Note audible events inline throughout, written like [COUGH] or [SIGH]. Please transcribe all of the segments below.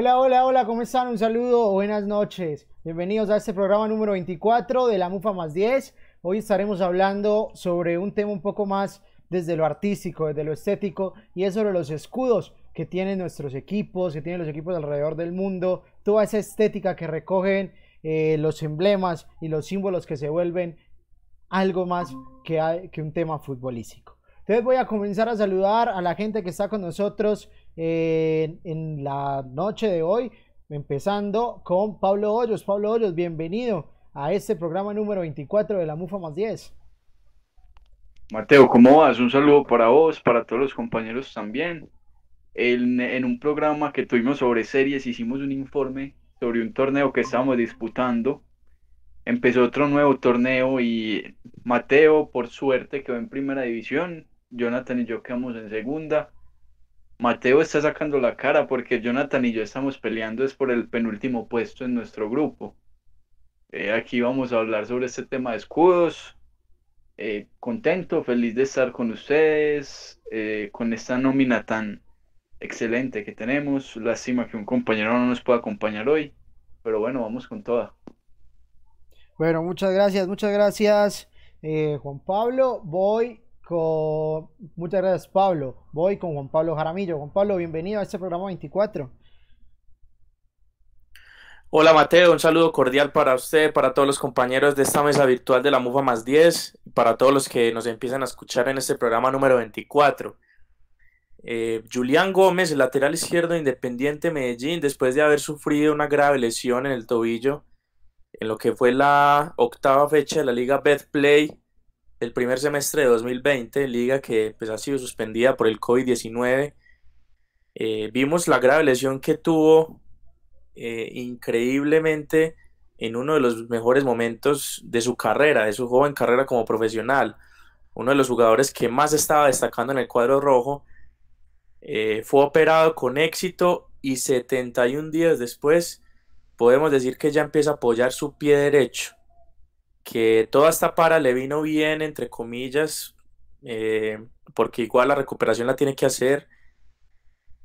Hola, hola, hola, ¿cómo están? Un saludo, buenas noches. Bienvenidos a este programa número 24 de la MUFA más 10. Hoy estaremos hablando sobre un tema un poco más desde lo artístico, desde lo estético, y es sobre los escudos que tienen nuestros equipos, que tienen los equipos alrededor del mundo, toda esa estética que recogen eh, los emblemas y los símbolos que se vuelven algo más que, que un tema futbolístico. Entonces voy a comenzar a saludar a la gente que está con nosotros en la noche de hoy, empezando con Pablo Hoyos. Pablo Hoyos, bienvenido a este programa número 24 de la MUFA más 10. Mateo, ¿cómo vas? Un saludo para vos, para todos los compañeros también. En, en un programa que tuvimos sobre series hicimos un informe sobre un torneo que estábamos disputando. Empezó otro nuevo torneo y Mateo, por suerte, quedó en primera división Jonathan y yo quedamos en segunda. Mateo está sacando la cara porque Jonathan y yo estamos peleando es por el penúltimo puesto en nuestro grupo. Eh, aquí vamos a hablar sobre este tema de escudos. Eh, contento, feliz de estar con ustedes, eh, con esta nómina tan excelente que tenemos. Lástima que un compañero no nos pueda acompañar hoy, pero bueno, vamos con toda. Bueno, muchas gracias, muchas gracias, Juan Pablo. Voy Muchas gracias, Pablo. Voy con Juan Pablo Jaramillo. Juan Pablo, bienvenido a este programa 24. Hola Mateo, un saludo cordial para usted, para todos los compañeros de esta mesa virtual de la MUFA más 10, para todos los que nos empiezan a escuchar en este programa número 24. Eh, Julián Gómez, lateral izquierdo Independiente Medellín, después de haber sufrido una grave lesión en el tobillo en lo que fue la octava fecha de la Liga Betplay el primer semestre de 2020, liga que pues, ha sido suspendida por el COVID-19. Eh, vimos la grave lesión que tuvo eh, increíblemente en uno de los mejores momentos de su carrera, de su joven carrera como profesional. Uno de los jugadores que más estaba destacando en el cuadro rojo. Eh, fue operado con éxito y 71 días después podemos decir que ya empieza a apoyar su pie derecho que toda esta para le vino bien, entre comillas, eh, porque igual la recuperación la tiene que hacer,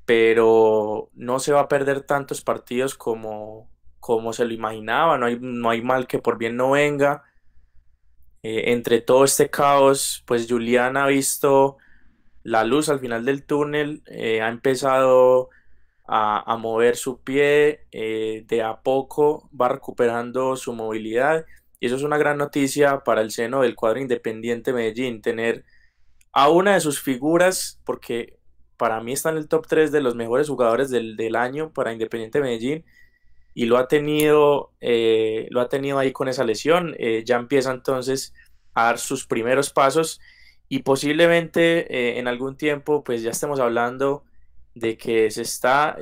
pero no se va a perder tantos partidos como, como se lo imaginaba, no hay, no hay mal que por bien no venga. Eh, entre todo este caos, pues Julián ha visto la luz al final del túnel, eh, ha empezado a, a mover su pie, de a poco va recuperando su movilidad y eso es una gran noticia para el seno del cuadro independiente Medellín, tener a una de sus figuras, porque para mí está en el top 3 de los mejores jugadores del, año para Independiente Medellín, y lo ha tenido, eh, lo ha tenido ahí con esa lesión. Eh, ya empieza entonces a dar sus primeros pasos y posiblemente eh, en algún tiempo pues ya estemos hablando de que se está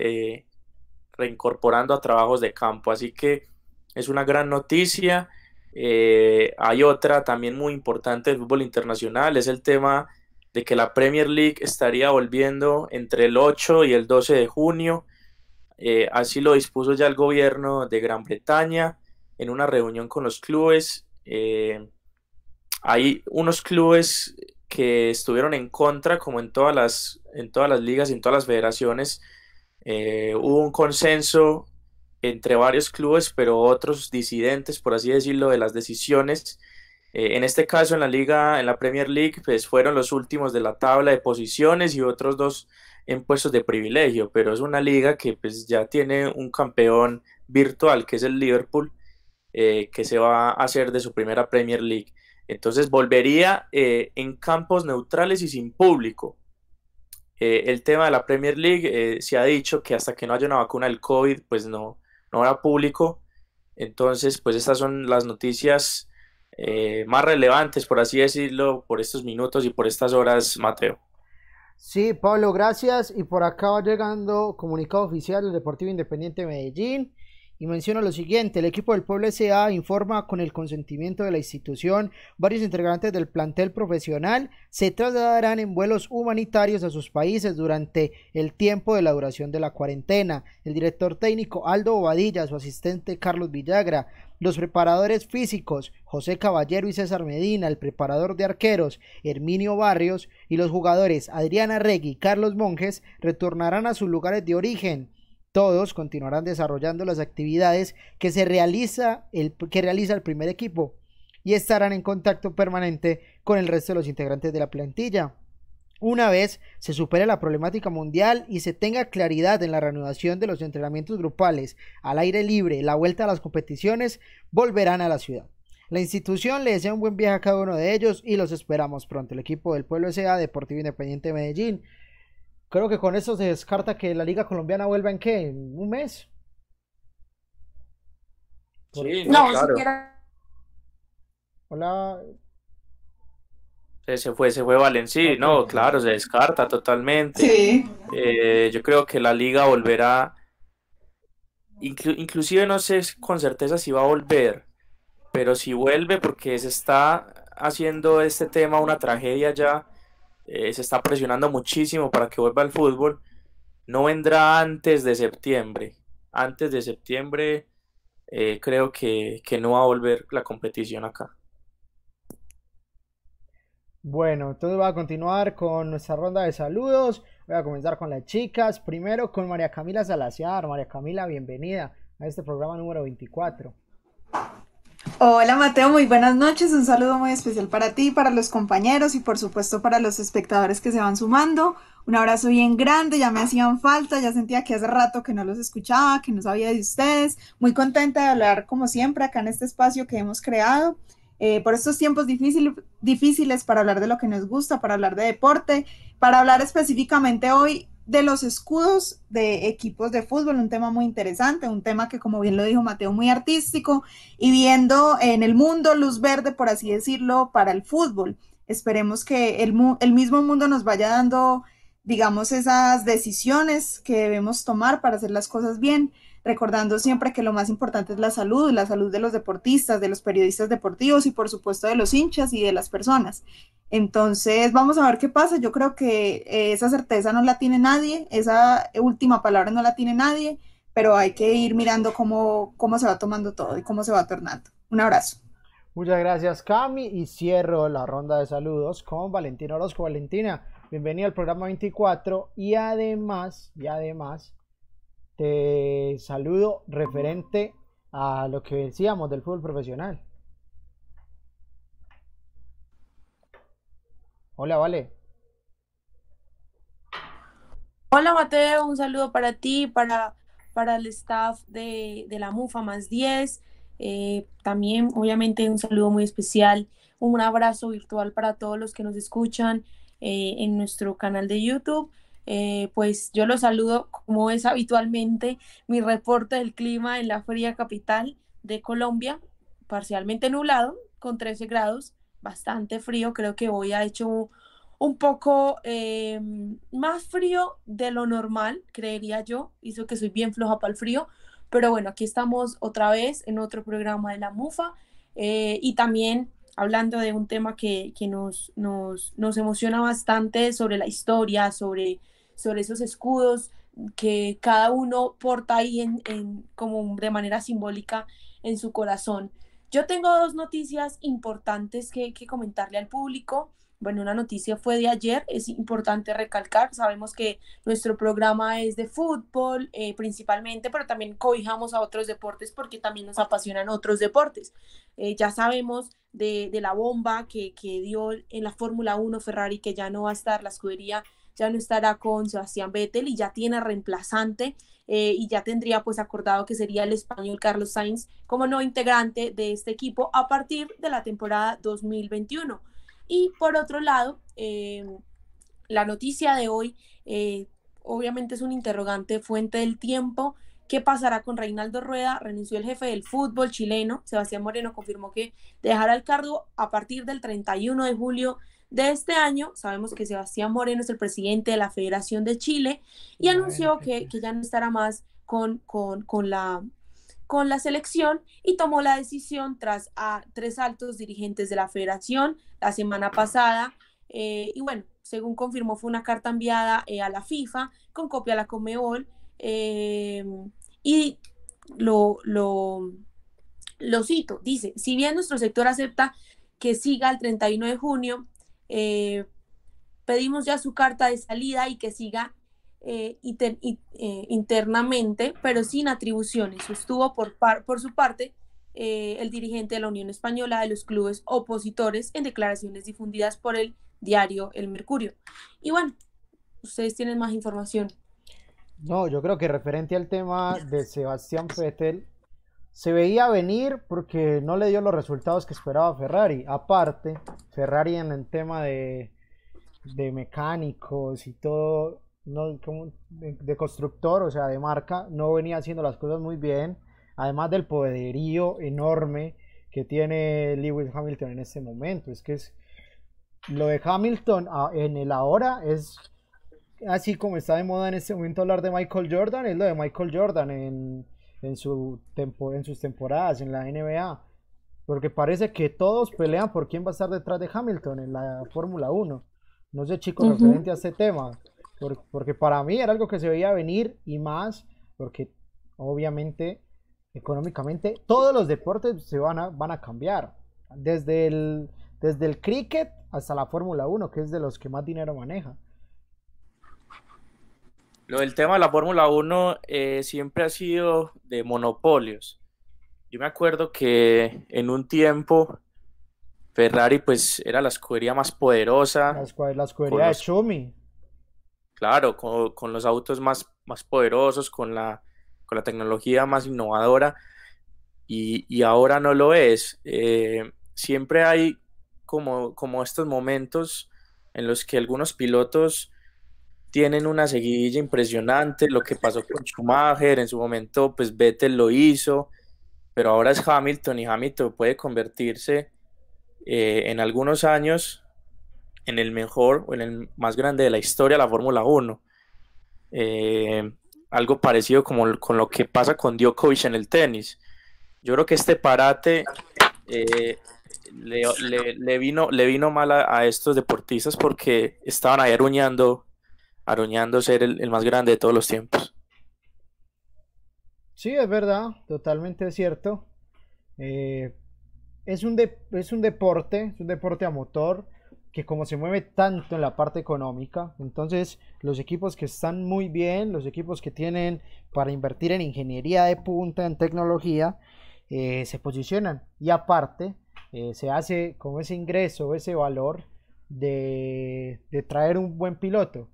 reincorporando a trabajos de campo. Así que es una gran noticia. Eh, hay otra también muy importante del fútbol internacional, es el tema de que la Premier League estaría volviendo entre el 8 y el 12 de junio. Eh, así lo dispuso ya el gobierno de Gran Bretaña en una reunión con los clubes. Eh, hay unos clubes que estuvieron en contra, como en todas las, en todas las ligas y en todas las federaciones. hubo un consenso entre varios clubes, pero otros disidentes, por así decirlo, de las decisiones. Eh, en este caso, en la liga, en la Premier League, pues fueron los últimos de la tabla de posiciones y otros dos en puestos de privilegio, pero es una liga que pues ya tiene un campeón virtual, que es el Liverpool, eh, que se va a hacer de su primera Premier League. Entonces volvería eh, en campos neutrales y sin público. el tema de la Premier League se ha dicho que hasta que no haya una vacuna del COVID, pues no, no era público. Entonces, pues estas son las noticias eh, más relevantes, por así decirlo, por estos minutos y por estas horas, Mateo. Sí, Pablo, gracias. Y por acá va llegando comunicado oficial del Deportivo Independiente de Medellín y menciona lo siguiente, el equipo del Pueblo S.A. informa con el consentimiento de la institución, varios integrantes del plantel profesional se trasladarán en vuelos humanitarios a sus países durante el tiempo de la duración de la cuarentena. El director técnico Aldo Bobadilla, su asistente Carlos Villagra, los preparadores físicos José Caballero y César Medina, el preparador de arqueros Herminio Barrios y los jugadores Adriana Regui y Carlos Monjes retornarán a sus lugares de origen Todos continuarán desarrollando las actividades que, se realiza el, que realiza el primer equipo y estarán en contacto permanente con el resto de los integrantes de la plantilla. Una vez se supere la problemática mundial y se tenga claridad en la reanudación de los entrenamientos grupales al aire libre, la vuelta a las competiciones, volverán a la ciudad. La institución le desea un buen viaje a cada uno de ellos y los esperamos pronto. El equipo del Pueblo S.A. Deportivo Independiente de Medellín. Creo que con eso se descarta que la Liga Colombiana vuelva en qué? ¿En un mes? Sí, no, claro. Hola. Se, fue, se fue Valencia, no, claro, se descarta totalmente. Sí. Eh, yo creo que la liga volverá, inclusive no sé con certeza si va a volver, pero si vuelve porque se está haciendo este tema una tragedia ya, eh, se está presionando muchísimo para que vuelva al fútbol, no vendrá antes de septiembre. Antes de septiembre eh, creo que, que no va a volver la competición acá. Bueno, entonces voy a continuar con nuestra ronda de saludos. Voy a comenzar con las chicas. Primero con María Camila Salaciar. María Camila, bienvenida a este programa número 24. Hola Mateo, muy buenas noches. Un saludo muy especial para ti, para los compañeros y por supuesto para los espectadores que se van sumando. Un abrazo bien grande, ya me hacían falta, ya sentía que hace rato que no los escuchaba, que no sabía de ustedes. Muy contenta de hablar como siempre acá en este espacio que hemos creado. Eh, por estos tiempos difíciles para hablar de lo que nos gusta, para hablar de deporte, para hablar específicamente hoy de los escudos de equipos de fútbol, un tema muy interesante, un tema que como bien lo dijo Mateo, muy artístico y viendo en el mundo luz verde, por así decirlo, para el fútbol. Esperemos que el, el mismo mundo nos vaya dando, digamos, esas decisiones que debemos tomar para hacer las cosas bien recordando siempre que lo más importante es la salud, la salud de los deportistas, de los periodistas deportivos y por supuesto de los hinchas y de las personas. Entonces, vamos a ver qué pasa. Yo creo que eh, esa certeza no la tiene nadie, esa última palabra no la tiene nadie, pero hay que ir mirando cómo, cómo se va tomando todo y cómo se va tornando. Un abrazo. Muchas gracias, Cami. Y cierro la ronda de saludos con Valentina Orozco. Valentina, bienvenida al programa 24. Y además, y además, te saludo referente a lo que decíamos del fútbol profesional. Hola, Vale. Hola Mateo, un saludo para ti, para, para el staff de, la MUFA más 10. Eh, también, obviamente, un saludo muy especial, un abrazo virtual para todos los que nos escuchan eh, en nuestro canal de YouTube. Eh, pues yo los saludo como es habitualmente mi reporte del clima en la fría capital de Colombia, parcialmente nublado, con 13 grados, bastante frío, creo que hoy ha hecho un poco eh, más frío de lo normal, creería yo, hizo que soy bien floja para el frío, pero bueno, aquí estamos otra vez en otro programa de la MUFA eh, y también hablando de un tema que, que nos, nos, nos, emociona bastante sobre la historia, sobre sobre esos escudos que cada uno porta ahí en, como de manera simbólica en su corazón. Yo tengo dos noticias importantes que, que comentarle al público. Bueno, una noticia fue de ayer, es importante recalcar, sabemos que nuestro programa es de fútbol eh, principalmente, pero también cobijamos a otros deportes porque también nos apasionan otros deportes. Eh, ya sabemos de, de, la bomba que, que dio en la Fórmula 1 Ferrari, que ya no va a estar la escudería ya no estará con Sebastián Vettel y ya tiene reemplazante eh, y ya tendría pues acordado que sería el español Carlos Sainz como no integrante de este equipo a partir de la temporada 2021. Y por otro lado, eh, la noticia de hoy eh, obviamente es un interrogante fuente del tiempo. ¿Qué pasará con Reinaldo Rueda? Renunció el jefe del fútbol chileno. Sebastián Moreno confirmó que dejará el cargo a partir del 31 de julio de este año. Sabemos que Sebastián Moreno es el presidente de la Federación de Chile y anunció que, ya no estará más con, con, la, con la selección y tomó la decisión tras a tres altos dirigentes de la federación la semana pasada. Eh, y bueno, según confirmó, fue una carta enviada eh, a la FIFA con copia a la Comebol. Eh, y lo, lo, lo cito, dice, si bien nuestro sector acepta que siga el 31 de junio, eh, pedimos ya su carta de salida y que siga eh, eh, internamente, pero sin atribuciones. Sostuvo por, por su parte eh, el dirigente de la Unión Española de los clubes opositores en declaraciones difundidas por el diario El Mercurio. Y bueno, ustedes tienen más información. No, yo creo que referente al tema de Sebastián Vettel, se veía venir porque no le dio los resultados que esperaba Ferrari. Aparte, Ferrari en el tema de, de mecánicos y todo no, como de, constructor, o sea, de marca, no venía haciendo las cosas muy bien, además del poderío enorme que tiene Lewis Hamilton en este momento. Es que es lo de Hamilton en el ahora es así como está de moda en este momento hablar de Michael Jordan, es lo de Michael Jordan en, en, su tempo, en sus temporadas en la NBA. Porque parece que todos pelean por quién va a estar detrás de Hamilton en la Fórmula 1. No sé, chicos, referente a este tema porque para mí era algo que se veía venir y más, porque obviamente económicamente todos los deportes se van a, van a cambiar. Desde el, desde el cricket hasta la Fórmula 1, que es de los que más dinero maneja. Lo del tema de la Fórmula 1 eh, siempre ha sido de monopolios. Yo me acuerdo que en un tiempo Ferrari pues era la escudería más poderosa. La, escudería, de Schumi claro, con, los autos más, más poderosos, con la, con la tecnología más innovadora, y, ahora no lo es. Eh, siempre hay como, como estos momentos en los que algunos pilotos tienen una seguidilla impresionante, lo que pasó con Schumacher, en su momento pues Vettel lo hizo, pero ahora es Hamilton y Hamilton puede convertirse eh, en algunos años en el mejor o en el más grande de la historia de la Fórmula 1. Eh, algo parecido como con lo que pasa con Djokovic en el tenis. Yo creo que este parate eh, le, vino, le vino mal a, estos deportistas porque estaban ahí aruñando, aruñando ser el, más grande de todos los tiempos. Sí, es verdad, totalmente cierto. Eh, es, un es un deporte, es un deporte a motor que como se mueve tanto en la parte económica, entonces los equipos que están muy bien, los equipos que tienen para invertir en ingeniería de punta, en tecnología, eh, se posicionan. Y aparte, eh, se hace con ese ingreso, ese valor de, de, traer un buen piloto.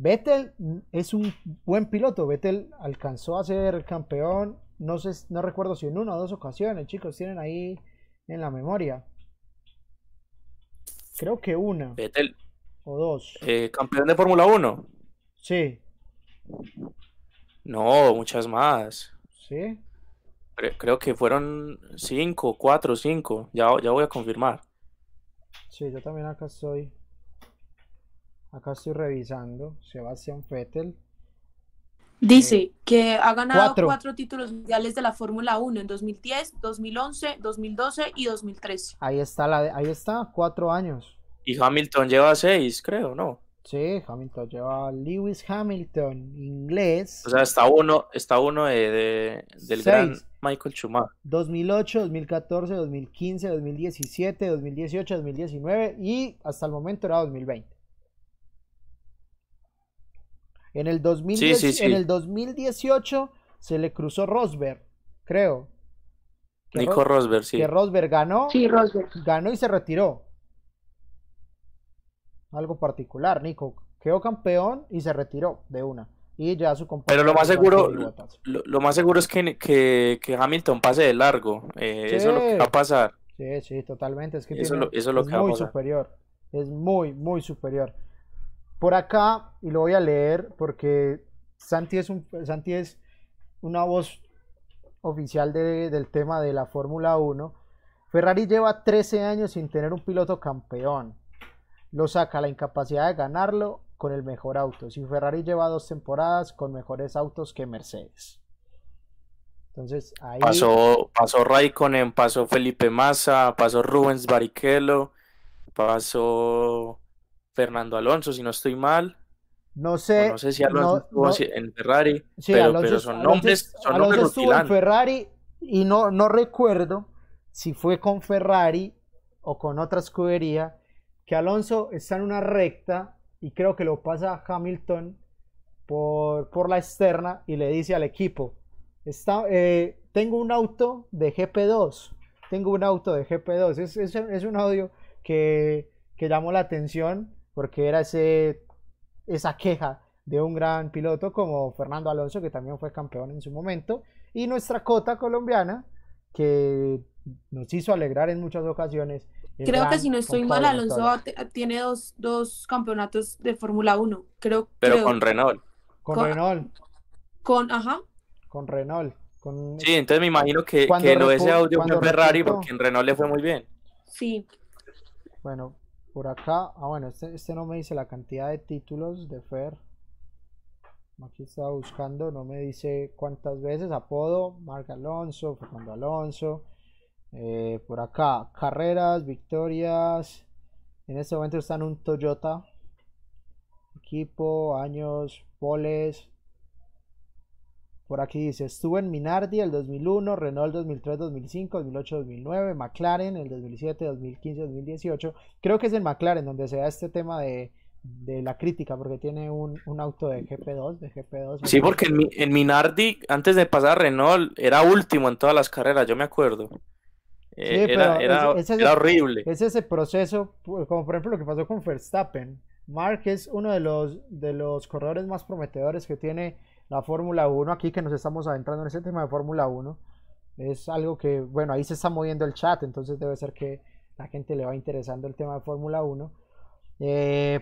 Vettel es un buen piloto. Vettel alcanzó a ser campeón, no, sé, no recuerdo si en una o dos ocasiones, chicos, tienen ahí en la memoria. Creo que una. Vettel. O dos. Eh, ¿Campeón de Fórmula 1? Sí. No, muchas más. ¿Sí? Creo, que fueron cinco, cuatro, cinco. Ya, ya voy a confirmar. Sí, yo también acá estoy. Acá estoy revisando. Sebastián Vettel. Dice eh, que ha ganado cuatro. títulos mundiales de la Fórmula 1 en 2010, 2011, 2012 y 2013. Ahí está, la ahí está, cuatro años. Y Hamilton lleva seis, creo, ¿no? Sí, Hamilton lleva Lewis Hamilton, inglés. O sea, está uno, está uno de, del gran Michael Schumacher. 2008, 2014, 2015, 2017, 2018, 2019 y hasta el momento era 2020. En el, en el 2018 se le cruzó Rosberg, creo. Nico Rosberg, sí. Que Rosberg ganó. Sí, Rosberg. Ganó y se retiró. Algo particular, Nico. Quedó campeón y se retiró de una. Y ya su compañero. Pero lo más seguro, lo, más seguro es que, que, Hamilton pase de largo. Eh, eso es lo que va a pasar. Sí, sí, totalmente. Es que eso, es lo que muy superior. Es muy, muy superior. Por acá, y lo voy a leer porque Santi es, un, Santi es una voz oficial del tema de la Fórmula 1. Ferrari lleva 13 años sin tener un piloto campeón. Lo saca la incapacidad de ganarlo con el mejor auto. Si Ferrari lleva dos temporadas con mejores autos que Mercedes. Entonces ahí. Pasó, pasó Raikkonen, pasó Felipe Massa, pasó Rubens Barrichello, pasó Fernando Alonso, si no estoy mal. No sé. no sé si Alonso estuvo en Ferrari, pero, son nombres, son Alonso estuvo en Ferrari y no, no recuerdo si fue con Ferrari o con otra escudería, que Alonso está en una recta y creo que lo pasa Hamilton por, por la externa y le dice al equipo, está, eh, tengo un auto de GP2, tengo un auto de GP2. Es, es, es un audio que, que, llamó la atención porque era ese, esa queja de un gran piloto como Fernando Alonso, que también fue campeón en su momento, y nuestra cota colombiana, que nos hizo alegrar en muchas ocasiones. Creo que si no estoy mal, Alonso tiene dos, dos campeonatos de Fórmula 1. Creo, Pero con Renault. Con, con, Renault. Con, ajá. Con Renault. Con... Sí, entonces me imagino que, que lo de ese audio fue Ferrari porque en Renault le fue muy bien. Sí. Bueno, por acá, ah bueno, este, este no me dice la cantidad de títulos de Fer. Aquí estaba buscando, no me dice cuántas veces. Apodo, Marc Alonso, Fernando Alonso. Eh, por acá, carreras, victorias. En este momento está en un Toyota. Equipo, años, poles. Por aquí dice, estuvo en Minardi el 2001, Renault 2003, 2005, 2008, 2009, McLaren el 2007, 2015, 2018. Creo que es en McLaren donde se da este tema de, de la crítica, porque tiene un, un, auto de GP2, de GP2. Sí, porque en, en, Minardi, antes de pasar a Renault, era último en todas las carreras, yo me acuerdo. Eh, era, era, es, era, horrible. Es ese proceso, como por ejemplo lo que pasó con Verstappen. Mark es uno de los, de los corredores más prometedores que tiene la Fórmula 1, aquí que nos estamos adentrando en ese tema de Fórmula 1, es algo que, bueno, ahí se está moviendo el chat, entonces debe ser que la gente le va interesando el tema de Fórmula 1. Eh,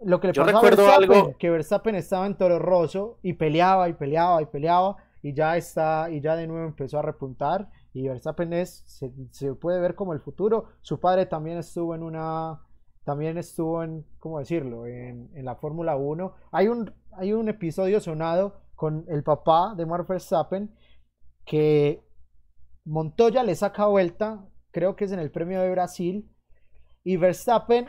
lo que le Yo pasó a Verstappen, algo... que Verstappen estaba en Toro Rosso y peleaba y peleaba y peleaba y ya está y ya de nuevo empezó a repuntar y Verstappen es se, se puede ver como el futuro. Su padre también estuvo en una también estuvo en, ¿cómo decirlo?, en, la Fórmula 1. Hay un, hay un episodio sonado con el papá de Mark Verstappen que Montoya le saca vuelta, creo que es en el premio de Brasil, y Verstappen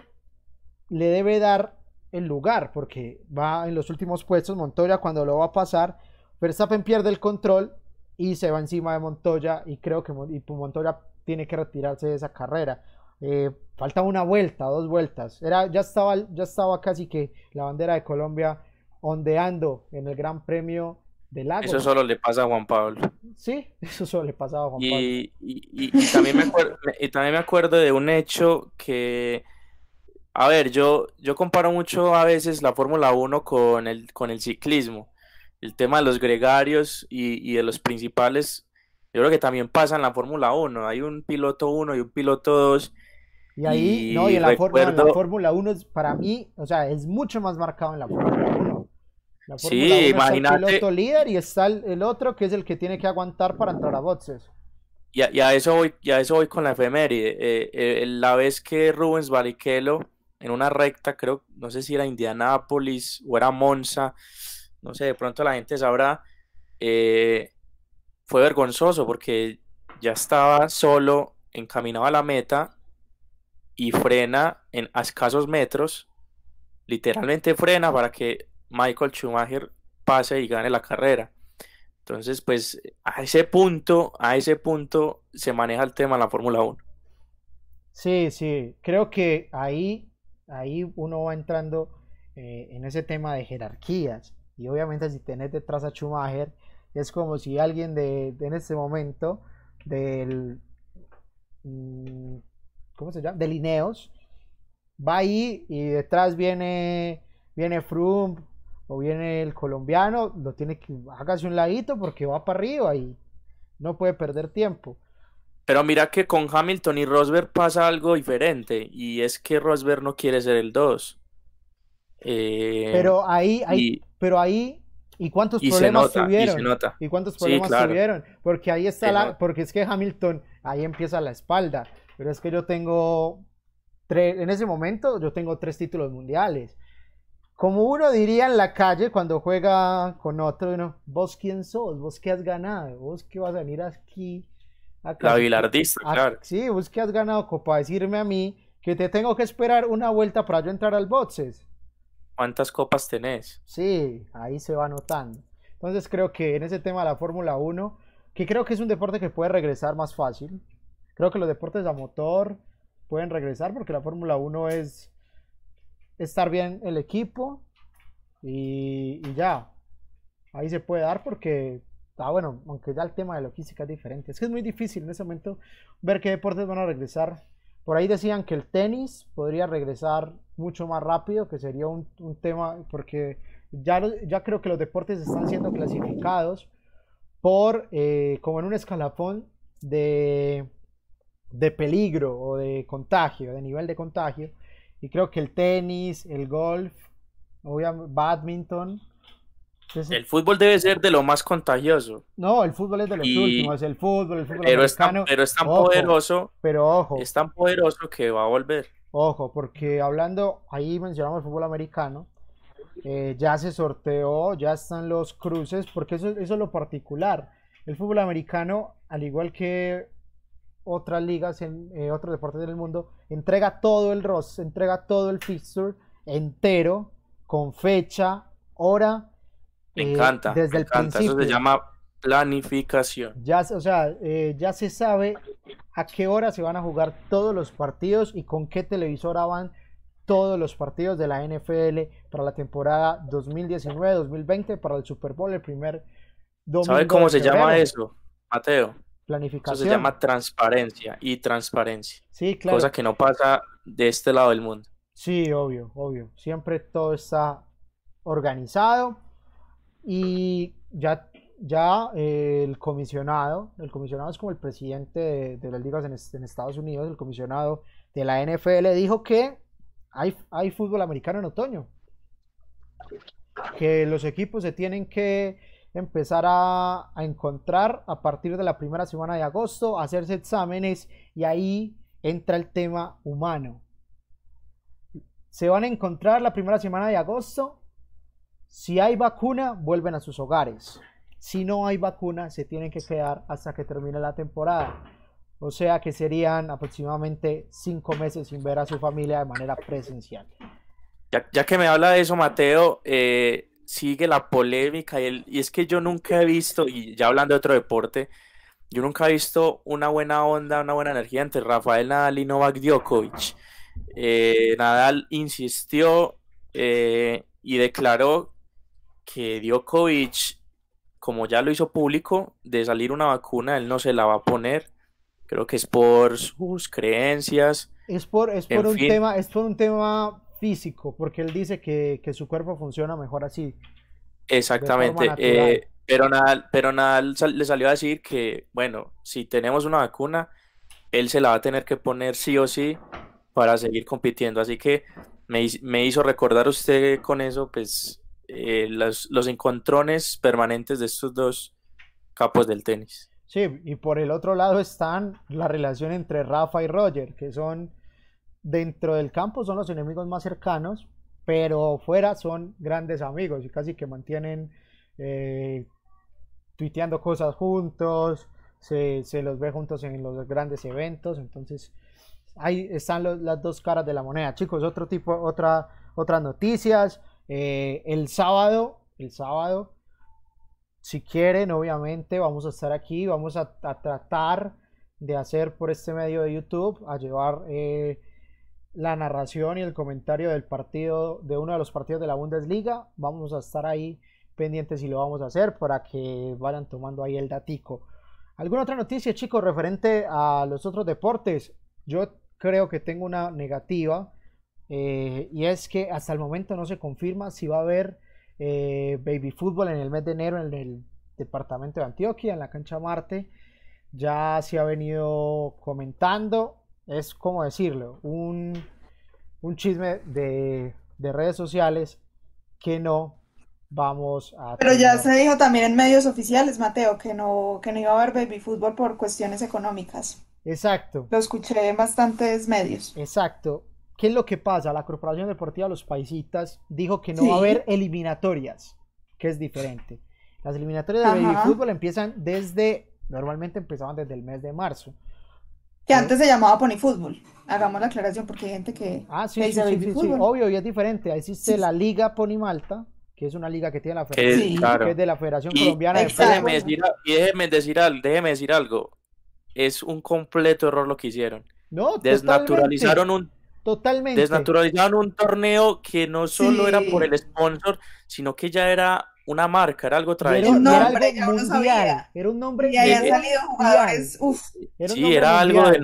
le debe dar el lugar porque va en los últimos puestos. Montoya, cuando lo va a pasar, Verstappen pierde el control y se va encima de Montoya. Y creo que Montoya tiene que retirarse de esa carrera. Eh, faltaba una vuelta, dos vueltas. Era, ya, estaba, ya estaba casi que la bandera de Colombia ondeando en el Gran Premio del Lago. Eso solo le pasa a Juan Pablo. Sí, [LAUGHS] eso solo le pasaba a Juan y, Pablo. Y, y, y, también me acuerdo, y también me acuerdo de un hecho que, a ver, yo, yo comparo mucho a veces la Fórmula 1 con el, con el ciclismo. El tema de los gregarios y, de los principales, yo creo que también pasa en la Fórmula 1. Hay un piloto 1 y un piloto 2 y ahí, y no, y en la, recuerdo... la Fórmula 1 para mí, o sea, es mucho más marcado en la Fórmula 1. La Fórmula sí, imagínate. Está el piloto líder y está el, el, otro que es el que tiene que aguantar para entrar a boxes. Y a, y a eso voy, y a eso voy con la efeméride. Eh, eh, la vez que Rubens Barrichello en una recta, creo, no sé si era Indianápolis o era Monza, no sé, de pronto la gente sabrá, eh, fue vergonzoso porque ya estaba solo, encaminado a la meta y frena en a escasos metros, literalmente frena para que Michael Schumacher pase y gane la carrera. Entonces, pues a ese punto, a ese punto se maneja el tema en la Fórmula 1. Sí, sí, creo que ahí, ahí uno va entrando eh, en ese tema de jerarquías. Y obviamente si tenés detrás a Schumacher, es como si alguien de, en este momento del... ¿cómo se llama? De Lineos, va ahí y detrás viene, viene Froome o viene el colombiano, lo tiene que, hágase un ladito porque va para arriba y no puede perder tiempo. Pero mira que con Hamilton y Rosberg pasa algo diferente y es que Rosberg no quiere ser el 2. Eh, pero ahí, ahí pero ahí ¿Y cuántos problemas tuvieron? Y, ¿Y cuántos problemas sí, claro. tuvieron? Porque ahí está se la, nota. porque es que Hamilton ahí empieza la espalda. Pero es que yo tengo, tres, en ese momento, yo tengo tres títulos mundiales. Como uno diría en la calle cuando juega con otro, uno, vos quién sos, vos qué has ganado, vos qué vas a venir aquí. La bilardista, a, claro. Sí, vos qué has ganado para decirme a mí que te tengo que esperar una vuelta para yo entrar al boxes. ¿Cuántas copas tenés? Sí, ahí se va notando. Entonces creo que en ese tema de la Fórmula 1, que creo que es un deporte que puede regresar más fácil, Creo que los deportes a motor pueden regresar porque la Fórmula 1 es estar bien el equipo y, ya. Ahí se puede dar porque, ah, bueno, aunque ya el tema de logística es diferente. Es que es muy difícil en ese momento ver qué deportes van a regresar. Por ahí decían que el tenis podría regresar mucho más rápido, que sería un, tema, porque ya, ya creo que los deportes están siendo clasificados por, eh, como en un escalafón de, de peligro o de contagio, de nivel de contagio. Y creo que el tenis, el golf, obviamente, badminton. entonces- El fútbol debe ser de lo más contagioso, no, el fútbol es de los Y- últimos, el fútbol, el fútbol pero es tan, pero es tan Ojo, poderoso, Pero ojo, es tan poderoso que va a volver. ojo, porque hablando, ahí mencionamos el fútbol americano, eh, ya se sorteó, ya están los cruces, porque eso, eso es lo particular. El fútbol americano, al igual que otras ligas en eh, otros deportes del mundo, entrega todo el roster, entrega todo el fixture entero, con fecha, hora, Me eh, encanta, desde me el encanta. Eso se principio. llama planificación. Ya, se- o sea, eh, ya se sabe a qué hora se van a jugar todos los partidos y con qué televisora van todos los partidos de la NFL para la temporada 2019-2020 para el Super Bowl, el primer domingo ¿Sabe cómo se llama eso, Mateo? Eso Planificación. se llama transparencia y transparencia, Sí, claro. cosa que no pasa de este lado del mundo. Sí, obvio, obvio. Siempre todo está organizado y ya, ya eh, el comisionado, el comisionado es como el presidente de, de las ligas en Estados Unidos, el comisionado de la NFL dijo que hay, hay fútbol americano en otoño, que los equipos se tienen que empezar a, a encontrar a partir de la primera semana de agosto, hacerse exámenes y ahí entra el tema humano se van a encontrar la primera semana de agosto. Si hay vacuna, vuelven a sus hogares. Si no hay vacuna, se tienen que quedar hasta que termine la temporada. O sea que serían aproximadamente cinco meses sin ver a su familia de manera presencial. Ya, ya que me habla de eso, Mateo, eh, sigue la polémica y, el- y es que yo nunca he visto, y ya hablando de otro deporte, yo nunca he visto una buena onda, una buena energía entre Rafael Nadal y Novak Djokovic. Eh, Nadal insistió eh, y declaró que Djokovic, como ya lo hizo público, de salir una vacuna, él no se la va a poner. Creo que es por sus creencias. Es por, es En por un fin. tema, es por un tema físico, porque él dice que, que su cuerpo funciona mejor así. Exactamente, natural. eh, pero Nadal, pero Nadal sal- le salió a decir que, bueno, si tenemos una vacuna, él se la va a tener que poner sí o sí para seguir compitiendo. Así que me, me hizo recordar usted con eso, pues, eh, los, los encontrones permanentes de estos dos capos del tenis. Sí, y por el otro lado están la relación entre Rafa y Roger, que son dentro del campo son los enemigos más cercanos, pero fuera son grandes amigos y casi que mantienen eh, tuiteando cosas juntos, se, se los ve juntos en los grandes eventos, entonces ahí están las dos caras de la moneda. Chicos, otro tipo, otra, otras noticias. eh, el sábado, el sábado si quieren, obviamente, vamos a estar aquí, vamos a, a tratar de hacer por este medio de YouTube, a llevar eh, la narración y el comentario del partido, de uno de los partidos de la Bundesliga. Vamos a estar ahí pendientes y lo vamos a hacer para que vayan tomando ahí el datico. ¿Alguna otra noticia, chicos, referente a los otros deportes? Yo creo que tengo una negativa eh, y es que hasta el momento no se confirma si va a haber eh, baby fútbol en el mes de enero en el departamento de Antioquia, en la cancha Marte. Ya se ha venido comentando, es como decirlo, un, un chisme de, de redes sociales que no vamos a Pero ya se dijo también en medios oficiales, Mateo, que no, que no iba a haber baby fútbol por cuestiones económicas. Exacto. Lo escuché en bastantes medios. Exacto. ¿Qué es lo que pasa? La Corporación Deportiva Los Paisitas dijo que no Sí. va a haber eliminatorias, que es diferente. Las eliminatorias de baby fútbol empiezan desde, normalmente empezaban desde el mes de marzo. Que antes se llamaba Pony Fútbol. Hagamos la aclaración porque hay gente que, Ah, sí, que sí, sí, obvio, y es diferente. Existe Sí. la Liga Pony Malta, que es una liga que tiene la Que, Federación, Sí. claro. que es de la Federación Y Colombiana de déjeme decir, y déjeme decir, déjeme decir algo. Es un completo error lo que hicieron. No, Desnaturalizaron totalmente. un, Totalmente. Desnaturalizaron un torneo que no solo era por el sponsor, sino que ya era una marca, era algo tradicional. Era, un nombre, mundial, era un nombre Y habían salido jugadores, sí, era algo, de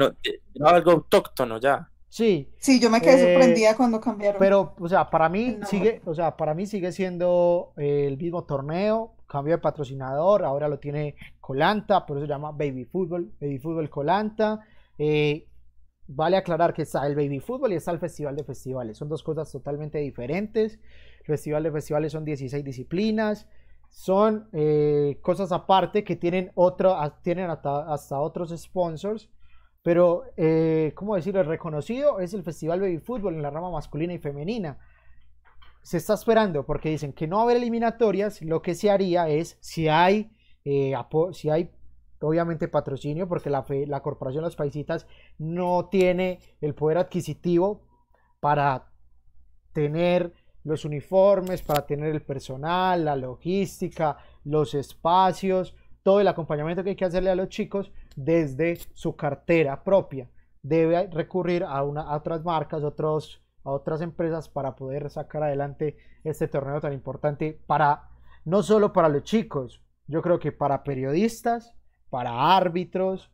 era algo autóctono ya. Sí. Sí, yo me quedé eh, sorprendida cuando cambiaron. Pero, o sea, para mí sigue, o sea, para mí sigue siendo el mismo torneo, cambio de patrocinador, ahora lo tiene Colanta, por eso se llama Baby Football, Baby Football Colanta. Eh, vale aclarar que está el Baby Football y está el Festival de Festivales, son dos cosas totalmente diferentes. El Festival de Festivales son 16 disciplinas, son eh, cosas aparte que tienen, otro, tienen hasta otros sponsors pero, eh, ¿cómo decirlo? El reconocido es el Festival Baby Fútbol en la rama masculina y femenina. Se está esperando porque dicen que no va haber eliminatorias. Lo que se haría es, si hay, eh, si hay obviamente patrocinio, porque la, la Corporación Los Paisitas no tiene el poder adquisitivo para tener los uniformes, para tener el personal, la logística, los espacios, todo el acompañamiento que hay que hacerle a los chicos desde su cartera propia. Debe recurrir a, una, otras marcas, otros, a otras empresas para poder sacar adelante este torneo tan importante para no solo para los chicos, yo creo que para periodistas, para árbitros,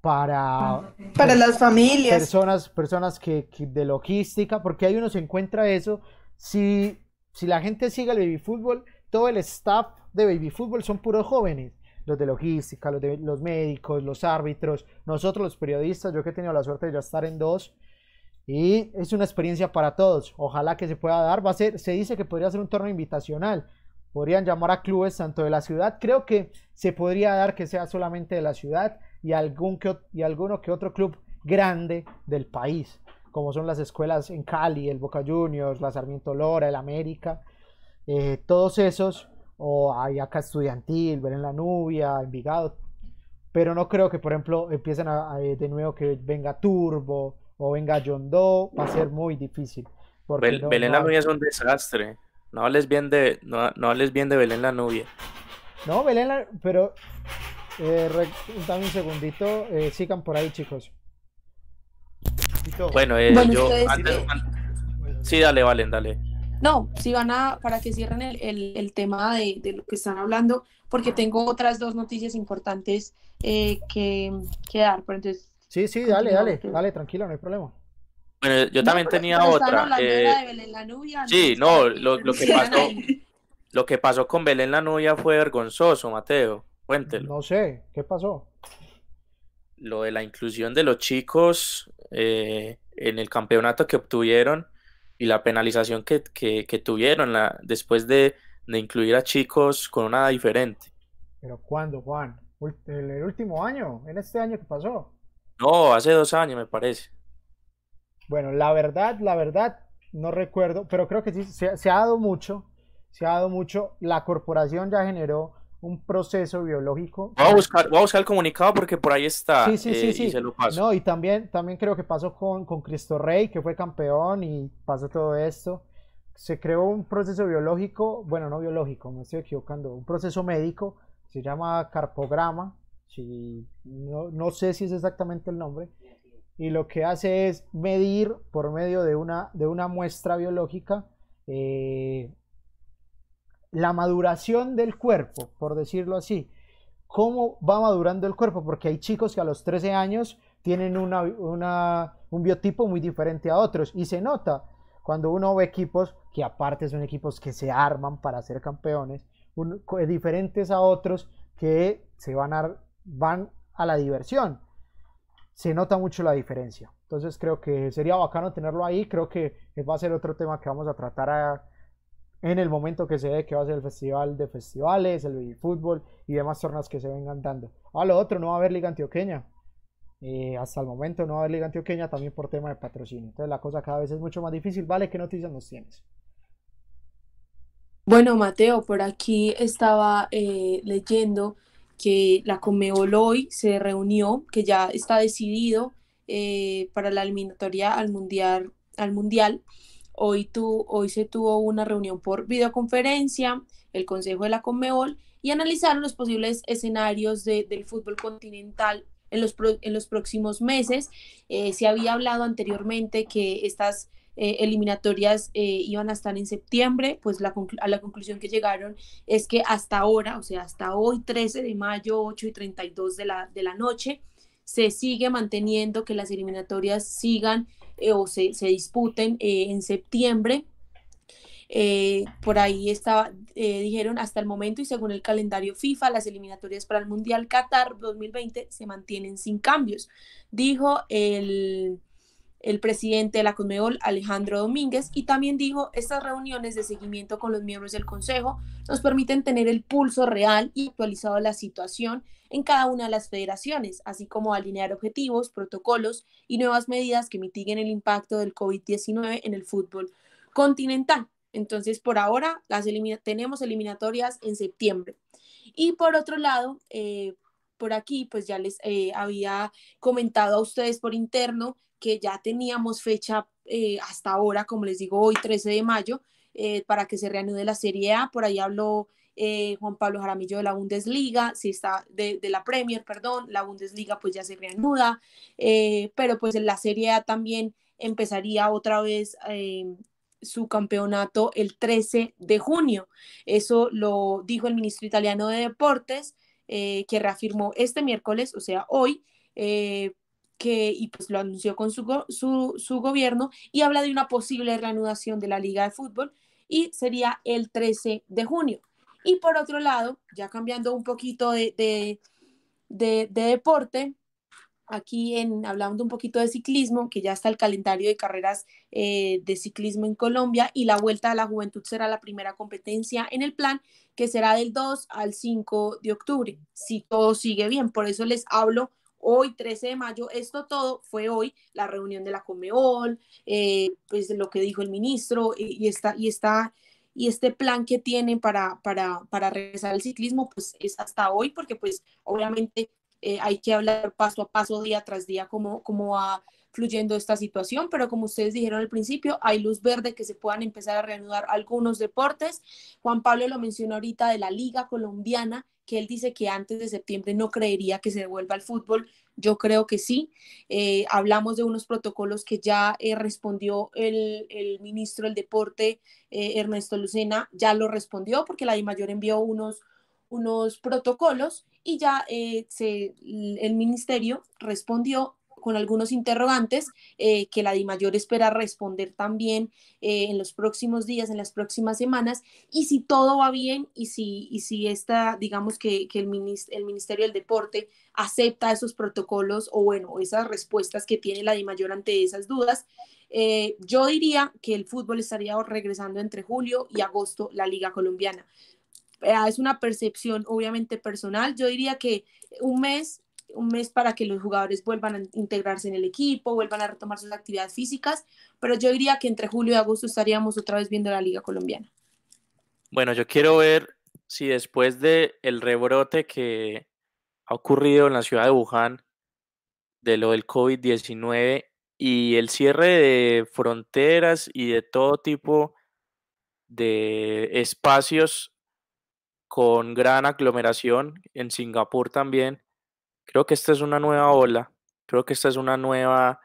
para, para las familias, personas, personas que, de logística, porque ahí uno se encuentra eso. Si, la gente sigue el baby fútbol, todo el staff de baby fútbol son puros jóvenes los de logística, los, de, los médicos, los árbitros, nosotros los periodistas, yo que he tenido la suerte de ya estar en dos, y es una experiencia para todos. Ojalá que se pueda dar. Va a ser, se dice que podría ser un torneo invitacional. Podrían llamar a clubes tanto de la ciudad. Creo que se podría dar que sea solamente de la ciudad y, algún que, y alguno que otro club grande del país, como son las escuelas en Cali, el Boca Juniors, la Sarmiento Lora, el América. Eh, todos esos o hay acá estudiantil, ver en la Nubia, Envigado, pero no creo que por ejemplo empiecen a, de nuevo que venga Turbo o venga John Doe, va a ser muy difícil. Belén la Nubia es un desastre, no hables bien de, no, no hables bien de Belén la Nubia. No, Belén la, pero eh, dame un segundito, eh, sigan por ahí chicos. Bueno, eh, yo antes, sí, dale, Valen, dale. No, si van a, para que cierren el, tema de, lo que están hablando, porque tengo otras dos noticias importantes eh, que, dar. Pero entonces, sí, sí, dale, dale, dale, tranquilo, no hay problema. Bueno, yo también tenía otra. Eh, sí, no, lo, que pasó, lo que pasó con Belén la Nubia fue vergonzoso, Mateo. Cuéntelo. No sé, ¿qué pasó? Lo de la inclusión de los chicos eh, en el campeonato que obtuvieron y la penalización que, tuvieron la, después de, incluir a chicos con una diferente. ¿Pero cuándo, Juan? ¿El, último año? ¿En este año que pasó? No, hace dos años me parece. Bueno, la verdad, la verdad, no recuerdo, pero creo que sí, se, se ha dado mucho, se ha dado mucho. La corporación ya generó un proceso biológico. Voy a buscar, voy a buscar el comunicado porque por ahí está. Sí, sí, sí, eh, sí. Y se lo paso. No, y también, también creo que pasó con, con Cristo Rey, que fue campeón y pasó todo esto. Se creó un proceso biológico, bueno, no biológico, me estoy equivocando, un proceso médico, se llama carpograma, si, no, no sé si es exactamente el nombre, y lo que hace es medir por medio de una, de una muestra biológica eh, la maduración del cuerpo, por decirlo así. ¿Cómo va madurando el cuerpo? Porque hay chicos que a los 13 años tienen un biotipo muy diferente a otros y se nota cuando uno ve equipos que aparte son equipos que se arman para ser campeones, diferentes a otros que se van a, van a la diversión. Se nota mucho la diferencia. Entonces creo que sería bacano tenerlo ahí. Creo que va a ser otro tema que vamos a tratar en el momento que se ve que va a ser el festival de festivales, el fútbol y demás torneos que se vengan dando. A lo otro, no va a haber Liga Antioqueña. Eh, hasta el momento no va a haber Liga Antioqueña también por tema de patrocinio. Entonces la cosa cada vez es mucho más difícil. Vale, ¿qué noticias nos tienes? Bueno, Mateo, por aquí estaba eh, leyendo que la Conmebol hoy se reunió, que ya está decidido eh, para la eliminatoria al mundial, al mundial Hoy, hoy se tuvo una reunión por videoconferencia, el Consejo de la Conmebol, y analizaron los posibles escenarios del fútbol continental en los, en los próximos meses. Eh, se había hablado anteriormente que estas eh, eliminatorias eh, iban a estar en septiembre, pues la a la conclusión que llegaron es que hasta ahora, o sea, hasta hoy 13 de mayo, 8 y 32 de la, de la noche, se sigue manteniendo que las eliminatorias sigan o se, se disputen en septiembre. por ahí estaba, dijeron hasta el momento y según el calendario FIFA, las eliminatorias para el Mundial Qatar 2020 se mantienen sin cambios, dijo el, el presidente de la Conmebol, Alejandro Domínguez, y también dijo, estas reuniones de seguimiento con los miembros del Consejo nos permiten tener el pulso real y actualizado de la situación en cada una de las federaciones, así como alinear objetivos, protocolos y nuevas medidas que mitiguen el impacto del COVID-19 en el fútbol continental. Entonces, por ahora, tenemos eliminatorias en septiembre. Y por otro lado, eh, por aquí, pues ya les eh, había comentado a ustedes por interno que ya teníamos fecha eh, hasta ahora, como les digo, hoy 13 de mayo, para que se reanude la Serie A. Por ahí habló eh, Juan Pablo Jaramillo de la Bundesliga, si está de, la Premier, perdón, la Bundesliga pues ya se reanuda, pero pues la Serie A también empezaría otra vez su campeonato el 13 de junio. Eso lo dijo el ministro italiano de Deportes, que reafirmó este miércoles, o sea, hoy, que, y pues lo anunció con su, su, gobierno, y habla de una posible reanudación de la Liga de Fútbol, y sería el 13 de junio. Y por otro lado, ya cambiando un poquito de, de, de, deporte, aquí en, hablando un poquito de ciclismo, que ya está el calendario de carreras eh, de ciclismo en Colombia y la Vuelta a la Juventud será la primera competencia en el plan, que será del 2 al 5 de octubre, si todo sigue bien. Por eso les hablo hoy 13 de mayo, esto todo fue hoy, la reunión de la Comeol, eh, pues lo que dijo el ministro y, y, está, y, está, y este plan que tienen para, para, para regresar al ciclismo, pues es hasta hoy, porque pues obviamente eh, hay que hablar paso a paso, día tras día, cómo, cómo va fluyendo esta situación, pero como ustedes dijeron al principio, hay luz verde que se puedan empezar a reanudar algunos deportes. Juan Pablo lo mencionó ahorita de la Liga Colombiana, que él dice que antes de septiembre no creería que se devuelva al fútbol. Yo creo que sí. Eh, hablamos de unos protocolos que ya eh, respondió el, ministro del Deporte, eh, Ernesto Lucena, ya lo respondió porque la DIMAYOR envió unos, unos protocolos y ya se, el ministerio respondió con algunos interrogantes eh, que la DIMAYOR espera responder también eh, en los próximos días, en las próximas semanas, y si todo va bien y si, y si esta, digamos que, que el, el Ministerio del Deporte acepta esos protocolos o bueno, esas respuestas que tiene la DIMAYOR ante esas dudas, eh, yo diría que el fútbol estaría regresando entre julio y agosto la Liga Colombiana. es una percepción obviamente personal. Yo diría que un mes un mes para que los jugadores vuelvan a integrarse en el equipo, vuelvan a retomar sus actividades físicas, pero yo diría que entre julio y agosto estaríamos otra vez viendo la liga colombiana. Bueno, yo quiero ver si después de el rebrote que ha ocurrido en la ciudad de Wuhan de lo del COVID-19 y el cierre de fronteras y de todo tipo de espacios con gran aglomeración en Singapur también, Creo que esta es una nueva ola, creo que esta es una nueva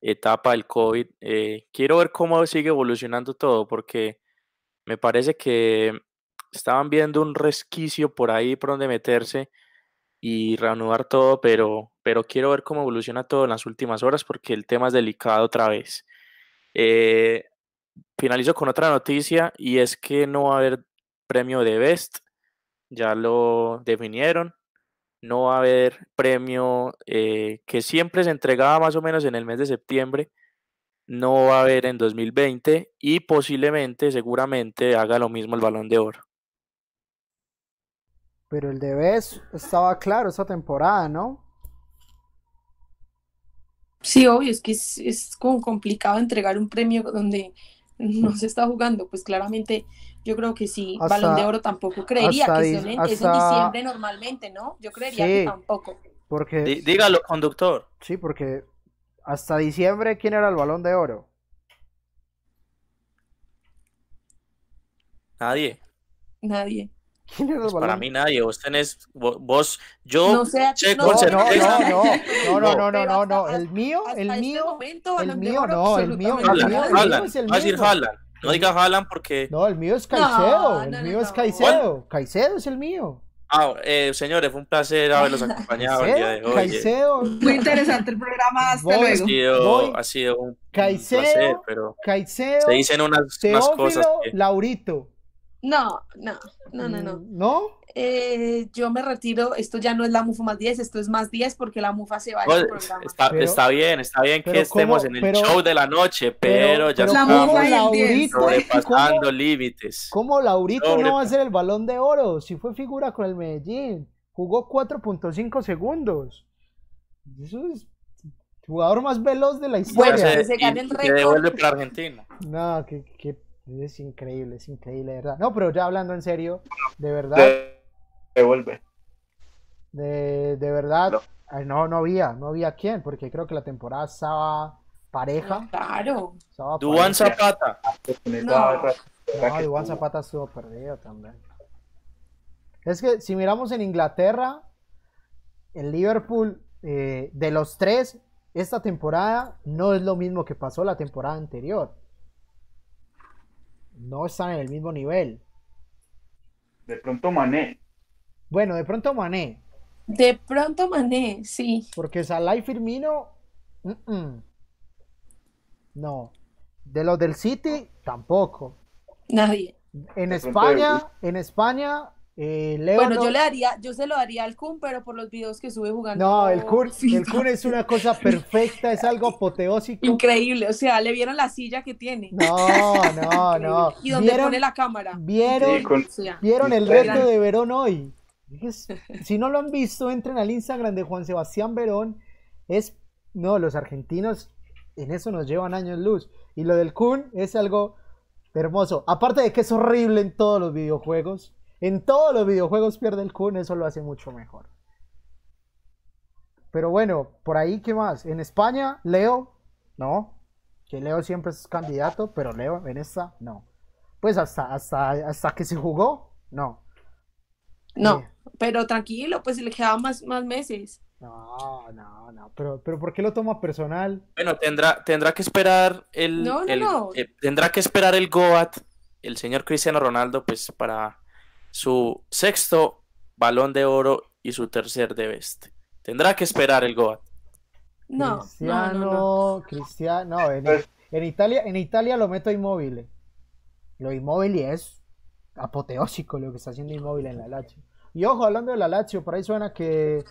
etapa del COVID. Eh, quiero ver cómo sigue evolucionando todo, porque me parece que estaban viendo un resquicio por ahí por donde meterse y reanudar todo, pero, pero quiero ver cómo evoluciona todo en las últimas horas porque el tema es delicado otra vez. Eh, finalizo con otra noticia y es que no va a haber premio de Best, ya lo definieron no va a haber premio eh, que siempre se entregaba más o menos en el mes de septiembre, no va a haber en 2020 y posiblemente, seguramente, haga lo mismo el balón de oro. Pero el de BES estaba claro esa temporada, ¿no? Sí, obvio, es que es, es como complicado entregar un premio donde [LAUGHS] no se está jugando, pues claramente yo creo que sí, Balón de Oro tampoco creería que es en, diciembre normalmente, ¿no? Yo creería que tampoco. Porque... dígalo, conductor. Sí, porque hasta diciembre, ¿quién era el Balón de Oro? Nadie. Nadie. ¿Quién era el Pues para mí nadie, vos tenés, vos, yo No sé, sé no, No, no, no, no, no, no, no, no, el mío, el este mío, momento, el mío no, el mío, el mío, el mío es el va a decir mismo. Haaland. No diga Haaland porque, No, el mío es Caicedo, el no, mío no, es. Caicedo, Caicedo es el mío. ah, eh, señores, fue un placer haberlos [LAUGHS] acompañado el día de hoy. eh. Caicedo, Muy interesante el programa. Hasta Voy. Ha luego. sido, Voy. ha sido un, un Caicedo, placer, pero Caicedo, se dicen unas, unas cosas que... Laurito. No, no, no, no, no. Mm, ¿No? Eh, yo me retiro, esto ya no es la MUFA más 10, esto es más 10 porque la MUFA se va programa. está, Pero- está bien, está bien que estemos ¿cómo? en el Pero- show de la noche, pero, ya pero La estamos Mufa ¿cómo y el 10. Laurito, sobrepasando cómo- límites. ¿Cómo Laurito Sobre- no va a ser el balón de oro? Si fue figura con el Medellín. Jugó 4.5 segundos. Eso es jugador más veloz de la Bueno, historia. que se gane el récord. devuelve para Argentina. No, que, que es increíble, es increíble, de verdad. No, pero ya hablando en serio, de verdad, De- Devuelve. de, de verdad, No. ay, no, no había, no había quién, porque creo que la temporada estaba pareja. Claro. Estaba Duván pareja. Zapata. No. No, tuvo. Zapata estuvo perdido también. Es que si miramos en Inglaterra, el Liverpool, eh, de los tres, esta temporada no es lo mismo que pasó la temporada anterior. No están en el mismo nivel. De pronto Mané. Bueno, de pronto Mané, De pronto Mané, sí. porque Salah y Firmino, mm, mm. no. De los del City, tampoco. Nadie. En De pronto España, en España, eh, Leo Bueno, no- yo le daría, yo se lo daría al Kun, pero por los videos que sube jugando. No, el Kun, [LAUGHS] el. Kun es una cosa perfecta, es algo apoteósico. Increíble, o sea, le vieron la silla que tiene. No, no, no. Y donde ¿Vieron, pone la cámara. vieron, vieron el reto de Verón hoy? Es- si no lo han visto, entren al Instagram de Juan Sebastián Verón. Es, no, los argentinos en eso nos llevan años luz. Y lo del Kun es algo hermoso. Aparte de que es horrible en todos los videojuegos. En todos los videojuegos pierde el Kun, eso lo hace mucho mejor. Pero bueno, por ahí, ¿qué más? En España, Leo, no. Que Leo siempre es candidato, pero Leo en esta, no. Pues hasta, hasta, hasta que se jugó, no. no, Sí. pero tranquilo, pues le quedaban más, más meses. No, no, no. Pero, pero ¿por qué lo toma personal? Bueno, tendrá, tendrá que esperar el, No, no, el- no. eh, tendrá que esperar el Goat, el señor Cristiano Ronaldo, pues para su sexto balón de oro y su tercer de Best. Tendrá que esperar el Goat. No, no, Cristiano, no, no. Cristiano, no, en, Pues- en Italia, en Italia lo meto Inmóvil. Lo Inmóvil es apoteósico lo que está haciendo Inmóvil en la Lazio. Y ojo, hablando de la Lazio, por ahí suena que,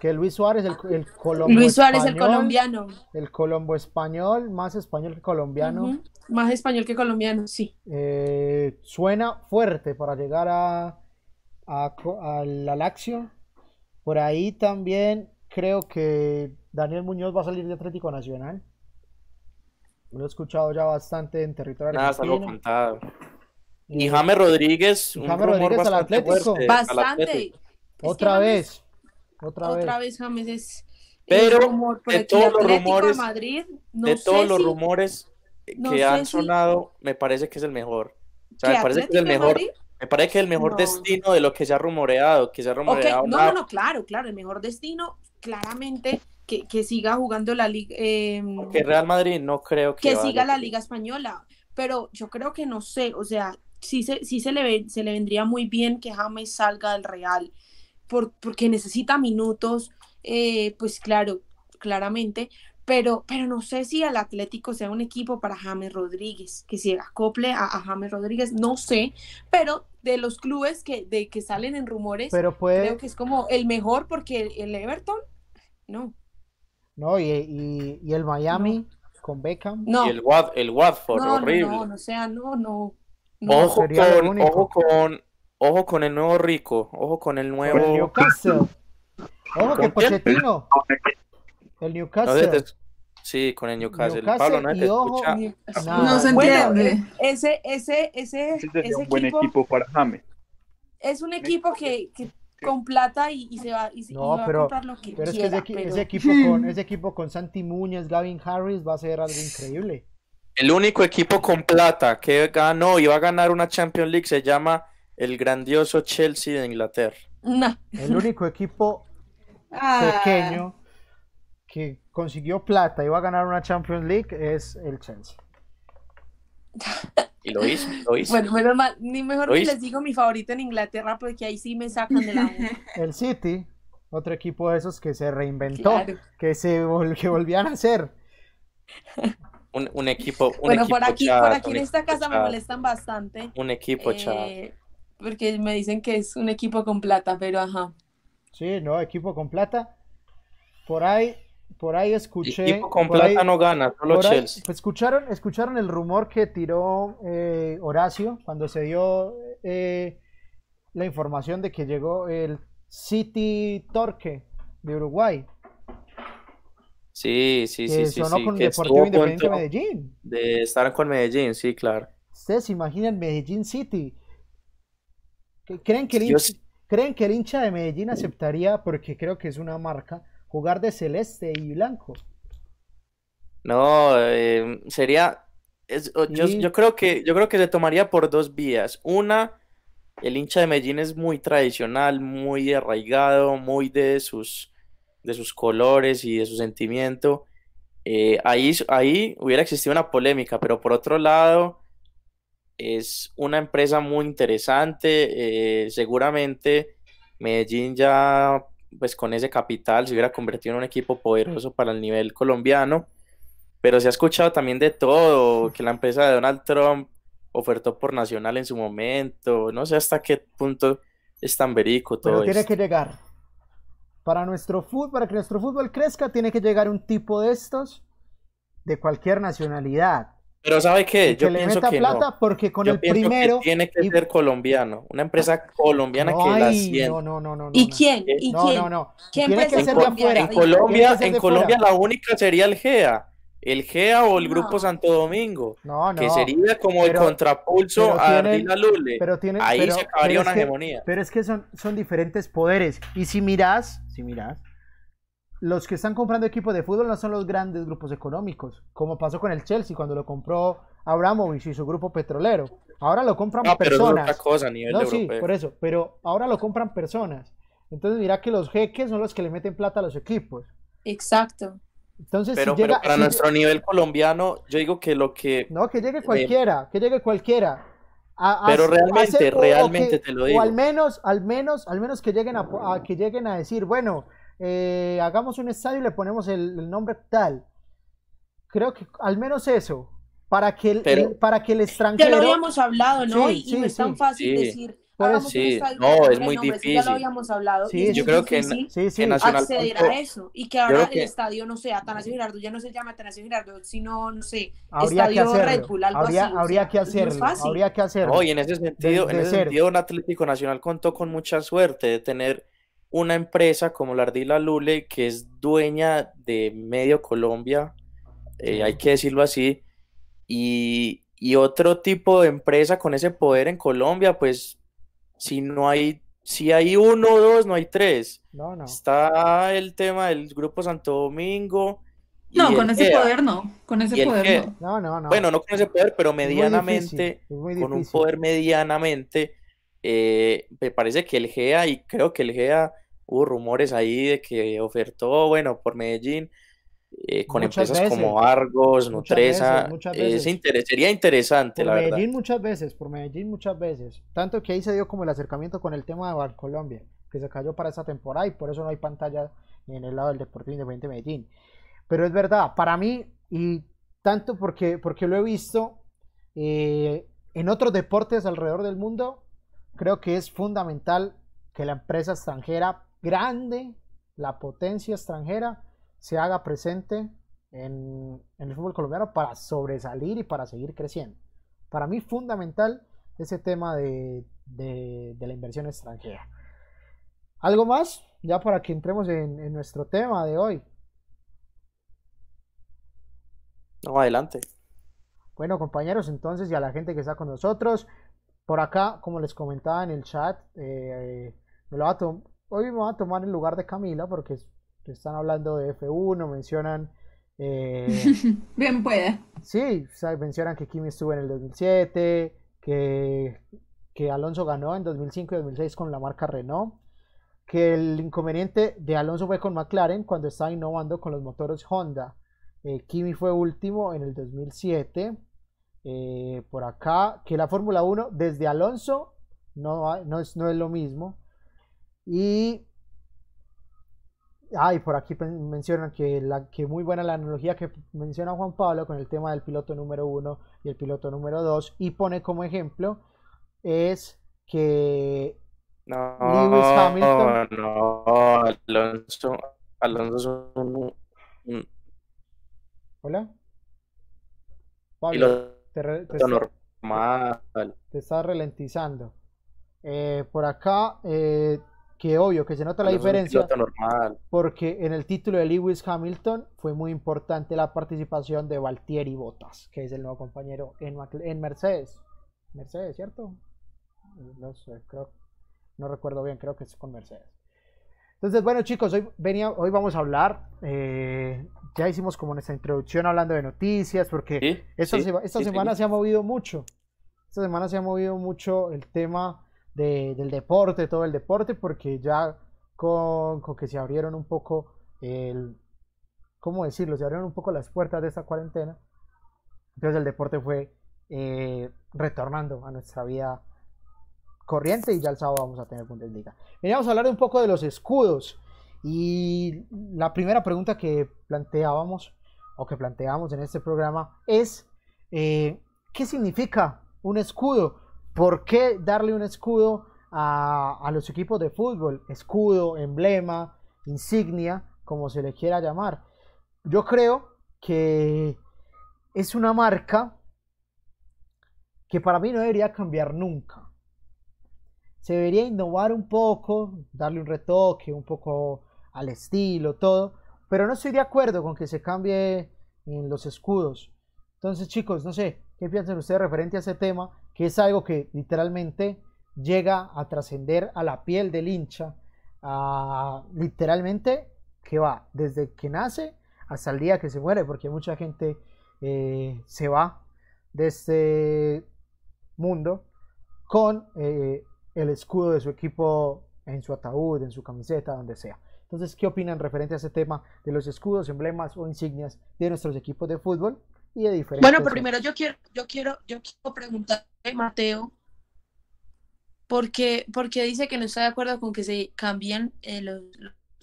que Luis Suárez, el, el colombo Luis Suárez, el español, colombiano. el colombo español, más español que colombiano, Más español que colombiano, sí. eh, suena fuerte para llegar a, a, la Lazio. Por ahí también creo que Daniel Muñoz va a salir de Atlético Nacional. Lo he escuchado ya bastante en territorio Nada, es algo argentino. contado. Y James Rodríguez, un James rumor Rodríguez al bastante Atlético. fuerte al Bastante. Atlético. Es que otra James- vez, otra, Otra vez. vez James es, Pero, rumor de todos los Atlético de rumores- Madrid, no de sé todos los si- rumores no que sé han si- sonado, me parece que es el mejor. O sea, ¿Qué, me parece que es el Atlético mejor, Madrid? me parece que el mejor No. destino de lo que se ha rumoreado, que se ha rumoreado no, una- no, no, claro, claro, el mejor destino, claramente, que, que siga jugando la liga, eh, que Real Madrid no creo que que vaya. siga la liga española, pero yo creo que no sé, o sea, sí se, sí se le ve, se le vendría muy bien que James salga del Real, por, porque necesita minutos, eh, pues claro, claramente, pero, pero no sé si el Atlético sea un equipo para James Rodríguez, que se acople a, a James Rodríguez, no sé, pero de los clubes que, de, que salen en rumores, Pero puede, creo que es como el mejor porque el, el Everton, no, no, y, y- y el Miami con Beckham. no, Y el, Wat- el Watford, no, no, horrible. no, no, o sea, no, no, no. Ojo con, ojo con, ojo con el nuevo rico, ojo con el Con el nuevo. Newcastle. Ojo que. Pochettino, el No Newcastle. se te- sí, con el Newcastle. Newcastle Pablo, no y ojo. No se entiende. eh, ese, ese, ese, Ese ese un buen equipo, equipo para James. es un equipo que, que con plata y, y se va, y, se- y No, va pero- a comprar lo que Pero es que quiera, ese, pero- ese equipo con [LAUGHS] ese equipo con Santi Muñez, Gavin Harris va a ser algo increíble. El único equipo con plata que ganó y va a ganar una Champions League se llama el grandioso Chelsea de Inglaterra. No. El único equipo Ah, pequeño que consiguió plata y va a ganar una Champions League es el Chelsea. Y lo hizo, lo hizo. Bueno, menos mal, ni mejor ¿Lo ni hizo? les digo mi favorito en Inglaterra porque ahí sí me sacan de la U. El City, otro equipo de esos que se reinventó, Claro. que se vol- que volvían a hacer. Un, un equipo, un Bueno, equipo por aquí, por aquí en esta casa me molestan bastante. Un equipo chato. eh, porque me dicen que es un equipo con plata, pero ajá. Sí, no, equipo con plata. Por ahí, por ahí escuché. equipo con ahí- plata no gana, solo ahí- Chelsea. pues, escucharon, escucharon el rumor que tiró eh, Horacio cuando se dio eh, la información de que llegó el City Torque de Uruguay, Sí, sí, sí, sí, sonó sí, con que Deportivo Independiente de Medellín. de estar con Medellín, sí, claro. ¿Ustedes se imaginan Medellín City? ¿Qué- ¿Creen que, el hincha, sí- ¿Creen que el hincha de Medellín aceptaría, porque creo que es una marca, jugar de celeste y blanco? No, eh, sería, es- yo, Y- yo creo que, yo creo que se tomaría por dos vías. Una, el hincha de Medellín es muy tradicional, muy arraigado, muy de sus, de sus colores y de su sentimiento. Eh, ahí, ahí hubiera existido una polémica, pero por otro lado, es una empresa muy interesante. eh, seguramente Medellín ya, pues con ese capital, se hubiera convertido en un equipo poderoso para el nivel colombiano. Pero se ha escuchado también de todo, que la empresa de Donald Trump ofertó por Nacional en su momento. No sé hasta qué punto es tan verídico Pero tiene esto. que llegar. Para nuestro fútbol, para que nuestro fútbol crezca, tiene que llegar un tipo de estos de cualquier nacionalidad. Pero ¿sabe qué? Y que Yo le pienso meta que plata no. porque con Yo el pienso que primero. tiene que y- ser colombiano, una empresa colombiana No que la hay, sienta. no, no, no, no, no, ¿Y no. quién? ¿Y No, quién? no, no. ¿Qué Tiene que ser En, de afuera. en colombiana? Colombia, en Colombia la única sería el GEA, el GEA o el Grupo No. Santo Domingo, No, que no. sería como el contrapulso pero a tienen- Ardila Lule. Pero tienen, Ahí pero- se acabaría pero una que- hegemonía. Pero es que son, son diferentes poderes. Y si miras, si miras, los que están comprando equipos de fútbol no son los grandes grupos económicos, como pasó con el Chelsea cuando lo compró Abramovich y su grupo petrolero. Ahora lo compran No, pero eso es personas. otra cosa a nivel No, sí, europeo. por eso, pero ahora lo compran personas. Entonces mira que los jeques son los que le meten plata a los equipos. Exacto. Entonces Pero, si pero llega, para si- nuestro nivel colombiano, yo digo que lo que... no, que llegue cualquiera, que llegue cualquiera. A- Pero a realmente, hacer- o- o realmente que- te lo O digo. al menos, al menos, al menos que lleguen a, a- que lleguen a decir, bueno, eh, hagamos un estadio y le ponemos el, el nombre tal. Creo que al menos eso, para que el, Pero- el- para que el Ya extranjero. lo habíamos hablado, ¿no? Sí, y, y sí, no es tan sí. fácil Sí. decir, hagamos eso- un Sí, no, es muy nombre, sí, ya difícil. lo habíamos hablado. Sí, yo creo que en- difícil Sí, sí. en Nacional acceder Punto- a eso. Y que ahora el que- estadio, no sé, Atanasio Girardot ya no se llama Atanasio Girardot, sino, no sé, Habría que Estadio Red. Bull, algo Habría, así. o habría sea, que no hacerlo. fácil. Habría que hacerlo. No, y en ese sentido, de en ese sentido, un Atlético Nacional contó con mucha suerte de tener una empresa como la Ardila Lule, que es dueña de medio Colombia, eh, hay que decirlo así, y, y otro tipo de empresa con ese poder en Colombia, pues si no hay, si hay uno o dos, no hay tres. No, no. Está el tema del Grupo Santo Domingo. No, con ese GEA. poder no. Con ese poder GEA. no. No, no, no. Bueno, no con ese poder, pero medianamente, con un poder medianamente, eh, me parece que el GEA, y creo que el GEA, hubo rumores ahí de que ofertó, bueno, por Medellín, eh, con Muchas empresas veces, como Argos, Nutresa, eh, es interes- sería interesante, Por la verdad. Medellín muchas veces, por Medellín muchas veces. Tanto que ahí se dio como el acercamiento con el tema de Bancolombia, que se cayó para esa temporada y por eso no hay pantalla en el lado del Deportivo Independiente de Medellín. Pero es verdad, para mí, y tanto porque, porque lo he visto eh, en otros deportes alrededor del mundo, creo que es fundamental que la empresa extranjera grande, la potencia extranjera, se haga presente en, en el fútbol colombiano para sobresalir y para seguir creciendo. Para mí fundamental ese tema de, de- de la inversión extranjera. ¿Algo más? Ya para que entremos en, en nuestro tema de hoy. No, adelante. Bueno, compañeros, entonces, y a la gente que está con nosotros, por acá, como les comentaba en el chat, eh, me lo voy a hoy me voy a tomar el lugar de Camila porque es- están hablando de F1, mencionan, eh, [LAUGHS] Bien puede. sí, o sea, mencionan que Kimi estuvo en el 2007, que, que Alonso ganó en 2005 y 2006 con la marca Renault, que el inconveniente de Alonso fue con McLaren cuando estaba innovando con los motores Honda. Eh, Kimi fue último en el 2007. Eh, por acá, que la Fórmula 1 desde Alonso no, no, es, no es lo mismo. Y Ah, y por aquí mencionan que, la, que muy buena la analogía que menciona Juan Pablo con el tema del piloto número uno y el piloto número dos y pone como ejemplo es que no, Lewis Hamilton no, Alonso Alonso hola Pablo te, te, normal. te está ralentizando eh, por acá eh, que obvio que se nota la diferencia porque en el título de Lewis Hamilton fue muy importante la participación de Valtieri Bottas, que es el nuevo compañero en, en Mercedes. Mercedes, ¿cierto? No sé, creo, no recuerdo bien, creo que es con Mercedes. Entonces, bueno chicos, hoy, venía, hoy vamos a hablar, eh, ya hicimos como nuestra introducción hablando de noticias, porque esta, semana se ha movido mucho, esta semana se ha movido mucho el tema del deporte, todo el deporte, porque ya con, que se abrieron un poco el, ¿cómo decirlo? Se abrieron un poco las puertas de esta cuarentena. Entonces el deporte fue eh, retornando a nuestra vida corriente y ya el sábado vamos a tener Bundesliga. Veníamos a hablar un poco de los escudos y la primera pregunta que planteábamos o que planteamos en este programa es eh, ¿qué significa un escudo? ¿Por qué darle un escudo a, los equipos de fútbol? Escudo, emblema, insignia, como se le quiera llamar. Yo creo que es una marca que para mí no debería cambiar nunca. Se debería innovar un poco, darle un retoque, un poco al estilo, todo, pero no estoy de acuerdo con que se cambie en los escudos. Entonces, chicos, no sé, ¿qué piensan ustedes referente a ese tema? Que es algo que literalmente llega a trascender a la piel del hincha, literalmente que va desde que nace hasta el día que se muere, porque mucha gente eh, se va de este mundo con eh, el escudo de su equipo en su ataúd, en su camiseta, donde sea. Entonces, ¿qué opinan referente a ese tema de los escudos, emblemas o insignias de nuestros equipos de fútbol y de diferentes? Bueno, primero yo quiero, yo quiero, yo quiero preguntar Mateo, porque, porque dice que no está de acuerdo con que se cambien eh, los,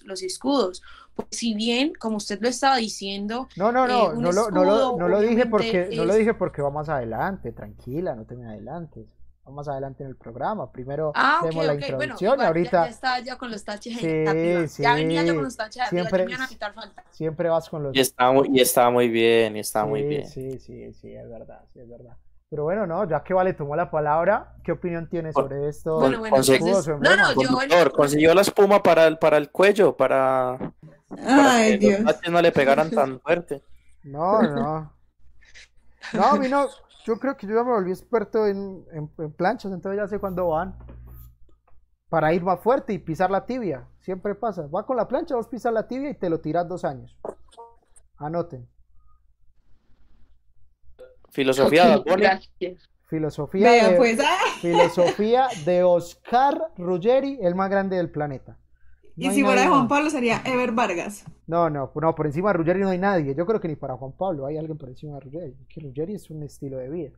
los, escudos. Pues si bien, como usted lo estaba diciendo, no, no, no, eh, no, lo, no, lo, no lo dije porque no lo dije porque va más adelante, tranquila, no te me adelantes. Vamos más adelante en el programa. Primero ah, la introducción ahorita. Ya, está ya con los taches sí, sí. Ya venía yo con los taches siempre, a quitar falta. Siempre vas con los. Y está muy, y está muy bien, y está muy bien. Sí, sí, sí, es verdad, sí, es verdad. Pero bueno, no, ya que Vale tomó la palabra, ¿qué opinión tiene sobre esto? Bueno, bueno, entonces, no, no, yo... consiguió la espuma para el, para el cuello, para, Ay, que Dios. los no le pegaran tan fuerte. No, no. No, a mí no, yo creo que yo ya me volví experto en, en, en planchas, entonces ya sé cuándo van. Para ir más fuerte y pisar la tibia, siempre pasa. Va con la plancha, vos pisas la tibia y te lo tiras dos años. Anoten. Filosofía de Filosofía, de, pues, ah. filosofía de Oscar Ruggeri, el más grande del planeta. Y si fuera de Juan Pablo sería Ever Vargas. No, no, no, por encima de Ruggeri no hay nadie. Yo creo que ni para Juan Pablo hay alguien por encima de Ruggeri. Que Ruggeri es un estilo de vida.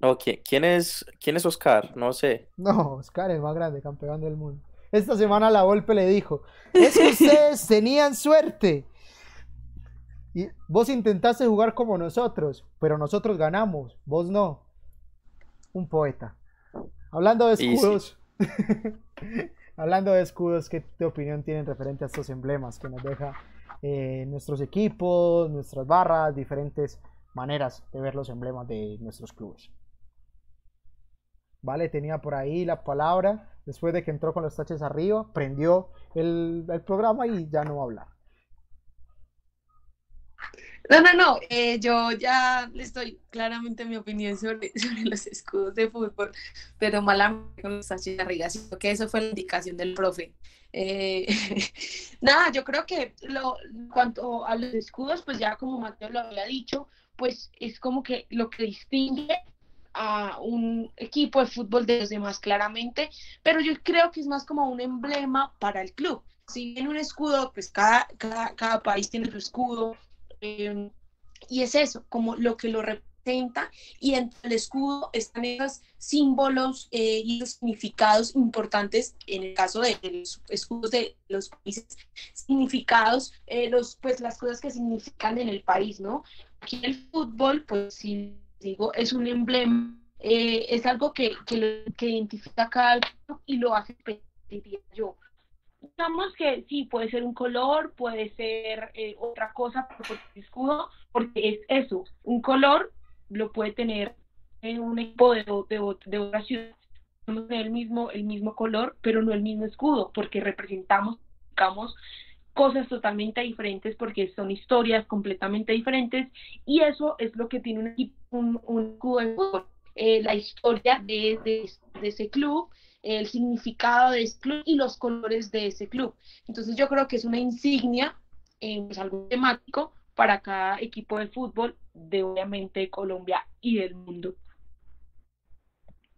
No, ¿quién, es, ¿quién es Oscar? No sé. No, Oscar es el más grande campeón del mundo. Esta semana la Volpe le dijo, es que ustedes [LAUGHS] tenían suerte. Y vos intentaste jugar como nosotros, pero nosotros ganamos, vos no. Un poeta. Hablando de escudos. [LAUGHS] Hablando de escudos, ¿qué opinión tienen referente a estos emblemas que nos deja eh, nuestros equipos, nuestras barras, diferentes maneras de ver los emblemas de nuestros clubes? Vale, tenía por ahí la palabra. Después de que entró con los taches arriba, prendió el, el programa y ya no va a hablar. No, no, no, eh, yo ya les doy claramente mi opinión sobre, [LAUGHS] sobre los escudos de fútbol, pero malamente con los arriba, sino que eso fue la indicación del profe. Eh, [LAUGHS] nada, yo creo que lo, cuanto a los escudos, pues ya como Mateo lo había dicho, pues es como que lo que distingue a un equipo de fútbol de los demás claramente, pero yo creo que es más como un emblema para el club. Si bien un escudo, pues cada, cada, país tiene su escudo, em, y es eso, como lo que lo representa, y entre el escudo están esos símbolos eh, y los significados importantes, en el caso de, los escudos de los países, significados, eh, los, pues las cosas que significan en el país, ¿no? Aquí el fútbol, pues si digo, es un emblema, eh, es algo que, que, que identifica cada club y lo hace, diría yo. Digamos que sí, puede ser un color, puede ser eh, otra cosa por el escudo, porque es eso, un color lo puede tener en un equipo de, de, de otra ciudad, el mismo, el mismo color, pero no el mismo escudo, porque representamos, digamos, cosas totalmente diferentes porque son historias completamente diferentes y eso es lo que tiene un equipo, un, un club de fútbol. Eh, la historia de, de, ese club, el significado de ese club y los colores de ese club. Entonces yo creo que es una insignia, eh, es algo temático para cada equipo de fútbol de obviamente Colombia y del mundo.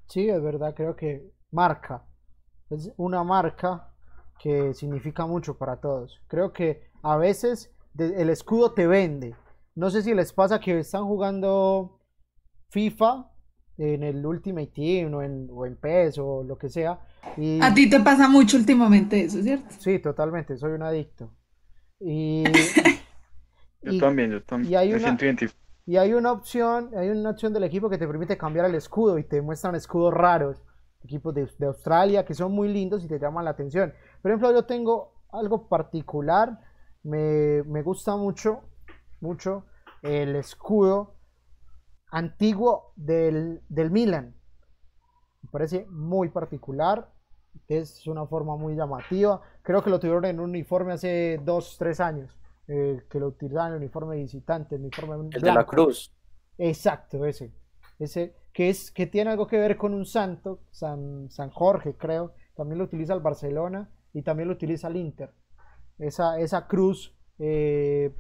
Sí, es verdad, creo que marca, es una marca que significa mucho para todos. Creo que a veces el escudo te vende. No sé si les pasa que están jugando FIFA en el Ultimate Team o en, o en PES o lo que sea. Y... A ti te pasa mucho últimamente eso, ¿cierto? Sí, totalmente, soy un adicto. Y... [LAUGHS] yo también, yo también. Y hay, una, y hay una opción, hay una opción del equipo que te permite cambiar el escudo y te muestran escudos raros equipos de, de, Australia que son muy lindos y te llaman la atención. Por ejemplo, yo tengo algo particular, me, me gusta mucho, mucho el escudo antiguo del, del Milan. Me parece muy particular, es una forma muy llamativa. Creo que lo tuvieron en un uniforme hace dos, tres años, eh, que lo utilizaban en el uniforme visitante, el uniforme El de la cruz. Exacto, ese. Ese que, es, que tiene algo que ver con un santo, San, San Jorge creo, también lo utiliza el Barcelona y también lo utiliza el Inter. Esa, esa cruz eh,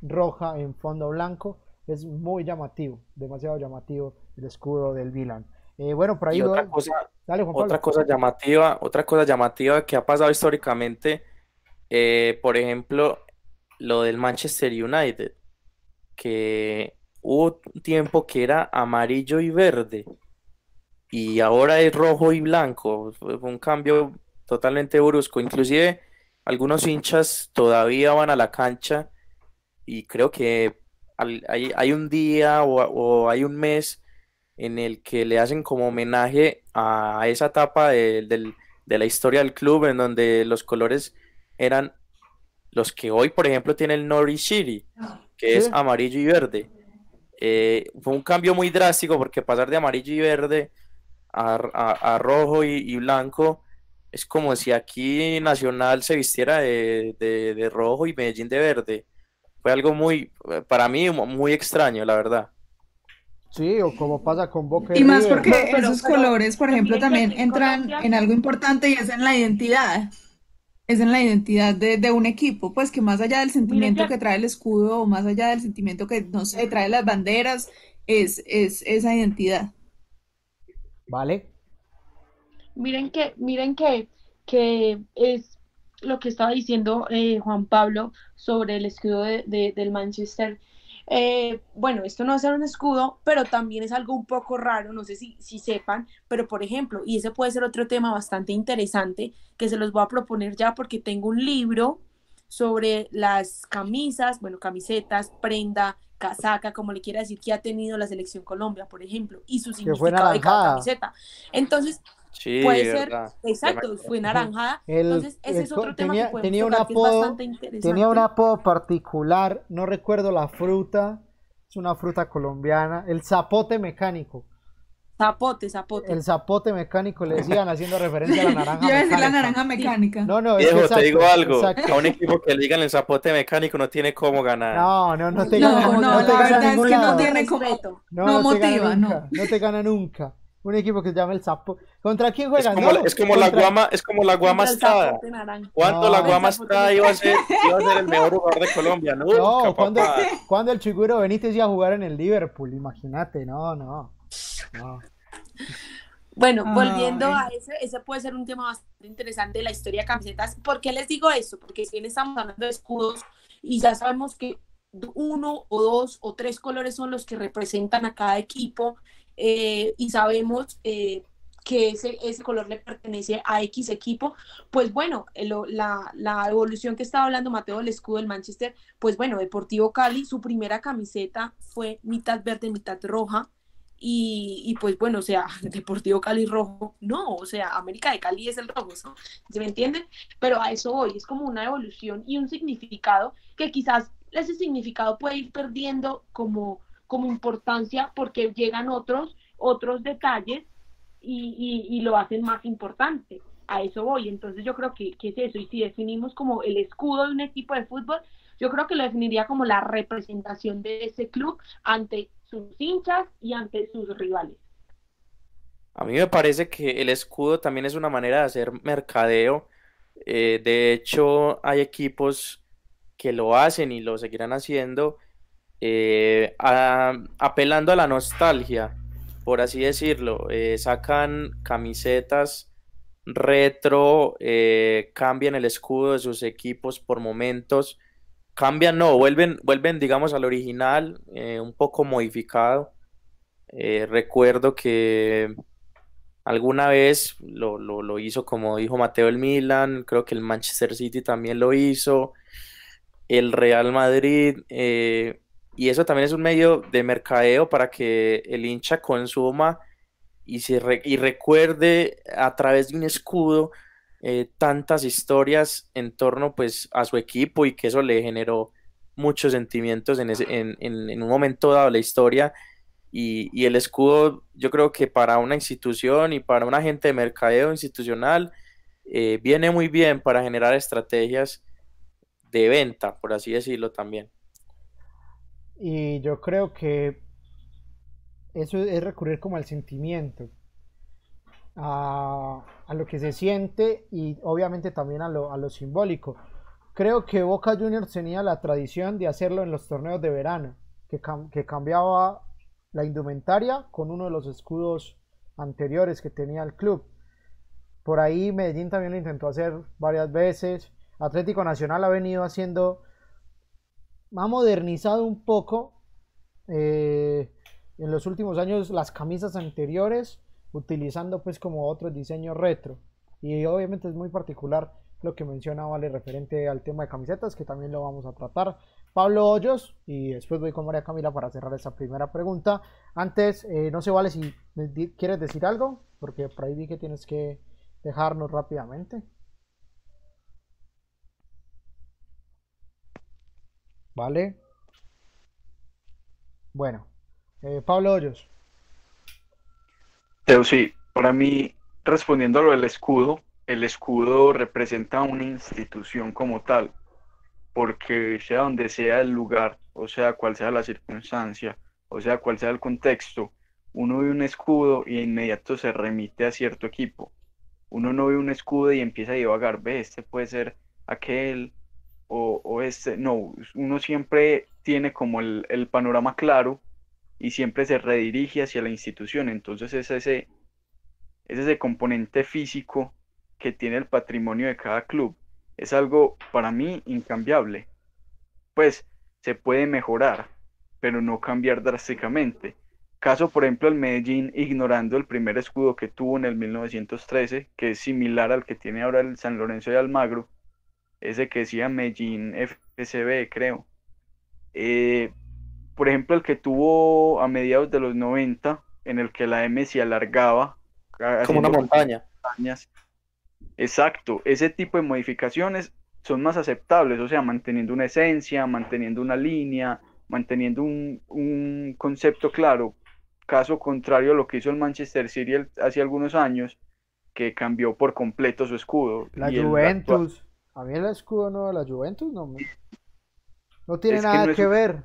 roja en fondo blanco es muy llamativo, demasiado llamativo el escudo del Milan. Eh, bueno, por ahí otra, cosa, otra cosa llamativa, otra cosa llamativa que ha pasado históricamente, eh, por ejemplo, lo del Manchester United, que hubo un tiempo que era amarillo y verde y ahora es rojo y blanco. Fue un cambio totalmente brusco. Inclusive algunos hinchas todavía van a la cancha y creo que hay, un día o, hay un mes en el que le hacen como homenaje a esa etapa de, la historia del club en donde los colores eran los que hoy, por ejemplo, tiene el Norwich City, que es amarillo y verde. Eh, fue un cambio muy drástico porque pasar de amarillo y verde a, rojo y, blanco es como si aquí Nacional se vistiera de, rojo y Medellín de verde. Fue algo muy, para mí, muy extraño, la verdad. Sí, o como pasa con Boca y, más porque esos colores, por ejemplo, también entran en algo importante y es en la identidad es en la identidad de, un equipo, pues que más allá del sentimiento que trae el escudo o más allá del sentimiento que, no sé, trae las banderas, es, es esa identidad. ¿Vale? Miren que, miren que, que es lo que estaba diciendo eh, Juan Pablo sobre el escudo de, del Manchester eh, bueno, esto no va a ser un escudo, pero también es algo un poco raro, no sé si, si sepan, pero por ejemplo, y ese puede ser otro tema bastante interesante que se los voy a proponer ya porque tengo un libro sobre las camisas, bueno, camisetas, prenda, casaca, como le quiera decir, que ha tenido la selección Colombia, por ejemplo, y su significado de cada camiseta. Entonces, puede ser, exacto, fue naranjada. [LAUGHS] Entonces, ese es otro tema que tenía un apodo, Tenía un apodo particular, no recuerdo la fruta, es una fruta colombiana, el zapote mecánico. Zapote, zapote. El zapote mecánico le decían [LAUGHS] haciendo referencia a la naranja Yo mecánica. la naranja mecánica. No, no, Viejo, te digo algo. A un equipo que le digan el zapote mecánico no tiene cómo ganar. No, no, no te gana. No, no, la verdad es que no tiene como. No, motiva, no. No te gana nunca. Un equipo que se llama el Zapo. ¿Contra quién juegan? Es como, es como la Guama, es como la Guama Estrada. ¿Cuándo la Guama Estrada iba a, ser, iba a ser el mejor jugador de Colombia? Nunca, no, cuando, cuando el Chiguro Benítez iba a jugar en el Liverpool, imagínate, no, no. Bueno, volviendo a ese, ese puede ser un tema bastante interesante de la historia de camisetas. ¿Por qué les digo eso? Porque si bien estamos hablando de escudos y ya sabemos que uno o dos o tres colores son los que representan a cada equipo eh, y sabemos eh, que ese, color le pertenece a X equipo, pues bueno, la, la, evolución que estaba hablando Mateo del escudo del Manchester, pues bueno, Deportivo Cali, su primera camiseta fue mitad verde, mitad roja, y, pues bueno, o sea, [LAUGHS] Deportivo Cali rojo, no, o sea, América de Cali es el rojo, ¿se me entienden? Pero a eso voy, es como una evolución y un significado que quizás ese significado puede ir perdiendo como, como importancia porque llegan otros, otros detalles y, y, lo hacen más importante. A eso voy. Entonces yo creo que, que es eso. Y si definimos como el escudo de un equipo de fútbol, yo creo que lo definiría como la representación de ese club ante sus hinchas y ante sus rivales. A mí me parece que el escudo también es una manera de hacer mercadeo. Eh, de hecho, hay equipos que lo hacen y lo seguirán haciendo, eh, apelando a la nostalgia, por así decirlo. Eh, sacan camisetas retro, cambian el escudo de sus equipos por momentos cambian, no, vuelven, vuelven digamos, al original, eh, un poco modificado. Eh, recuerdo que alguna vez lo, hizo, como dijo Mateo, el Milan, creo que el Manchester City también lo hizo, el Real Madrid, eh, y eso también es un medio de mercadeo para que el hincha consuma y, se y recuerde a través de un escudo eh, tantas historias en torno pues a su equipo y que eso le generó muchos sentimientos en, ese, en, un momento dado de la historia y, el escudo yo creo que para una institución y para un agente de mercadeo institucional eh, viene muy bien para generar estrategias de venta, por así decirlo también. Y yo creo que eso es recurrir como al sentimiento, a, lo que se siente y obviamente también a lo, a lo simbólico. Creo que Boca Juniors tenía la tradición de hacerlo en los torneos de verano, que, que cambiaba la indumentaria con uno de los escudos anteriores que tenía el club. Por ahí Medellín también lo intentó hacer varias veces. Atlético Nacional ha venido haciendo, ha modernizado un poco eh, en los últimos años las camisas anteriores utilizando pues como otros diseños retro. Y obviamente es muy particular lo que menciona Vale referente al tema de camisetas que también lo vamos a tratar. Pablo Hoyos y después voy con María Camila para cerrar esa primera pregunta. Antes eh, no sé Vale si quieres decir algo porque por ahí vi que tienes que dejarnos rápidamente Vale bueno eh, Pablo Hoyos pero sí, para mí, respondiendo a lo del escudo, el escudo representa una institución como tal, porque sea donde sea el lugar, o sea cual sea la circunstancia, o sea cual sea el contexto, uno ve un escudo y de inmediato se remite a cierto equipo. Uno no ve un escudo y empieza a divagar, ve, este puede ser aquel o, o este. No, uno siempre tiene como el, el panorama claro y siempre se redirige hacia la institución. Entonces es ese, es ese componente físico que tiene el patrimonio de cada club. Es algo para mí incambiable. Pues se puede mejorar, pero no cambiar drásticamente. Caso, por ejemplo, el Medellín ignorando el primer escudo que tuvo en el 1913, que es similar al que tiene ahora el San Lorenzo de Almagro, ese que decía Medellín FCB, creo. Eh, por ejemplo, el que tuvo a mediados de los 90, en el que la M se alargaba. Como una montaña. Exacto, ese tipo de modificaciones son más aceptables, o sea, manteniendo una esencia, manteniendo una línea, manteniendo un, concepto claro. Caso contrario a lo que hizo el Manchester City hace algunos años, que cambió por completo su escudo. La Juventus. A mí el escudo no de la Juventus no, no tiene nada que ver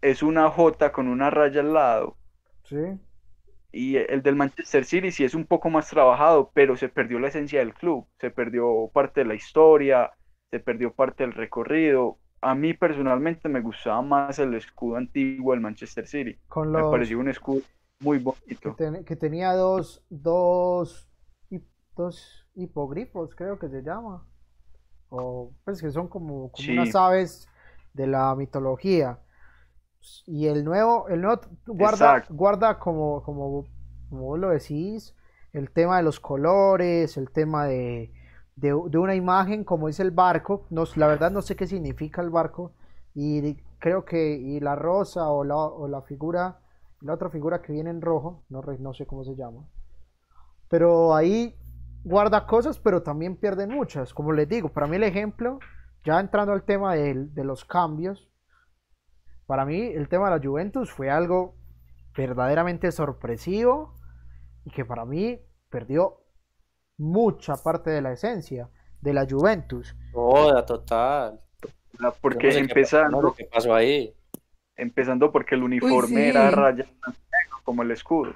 es una J con una raya al lado. Sí. Y el del Manchester City sí es un poco más trabajado, pero se perdió la esencia del club, se perdió parte de la historia, se perdió parte del recorrido. A mí personalmente me gustaba más el escudo antiguo del Manchester City. Me pareció un escudo muy que, bonito. ten- que tenía dos, dos, dos hipogrifos, creo que se llama. O pues que son como, como Sí. unas aves de la mitología. Y el nuevo, el nuevo guarda, Exacto. guarda como, como, como vos lo decís, el tema de los colores, el tema de, de, de una imagen, como dice el barco. No, la verdad no sé qué significa el barco. Y creo que y la rosa o la, o la figura, la otra figura que viene en rojo, no, no sé cómo se llama. Pero ahí guarda cosas, pero también pierde muchas. Como les digo, para mí el ejemplo, ya entrando al tema del- de, los cambios, para mí el tema de la Juventus fue algo verdaderamente sorpresivo y que para mí perdió mucha parte de la esencia de la Juventus. Toda, total. La- Yo Porque no sé qué- no empezando, qué pasó ahí. empezando porque el uniforme sí. era rayado como el escudo.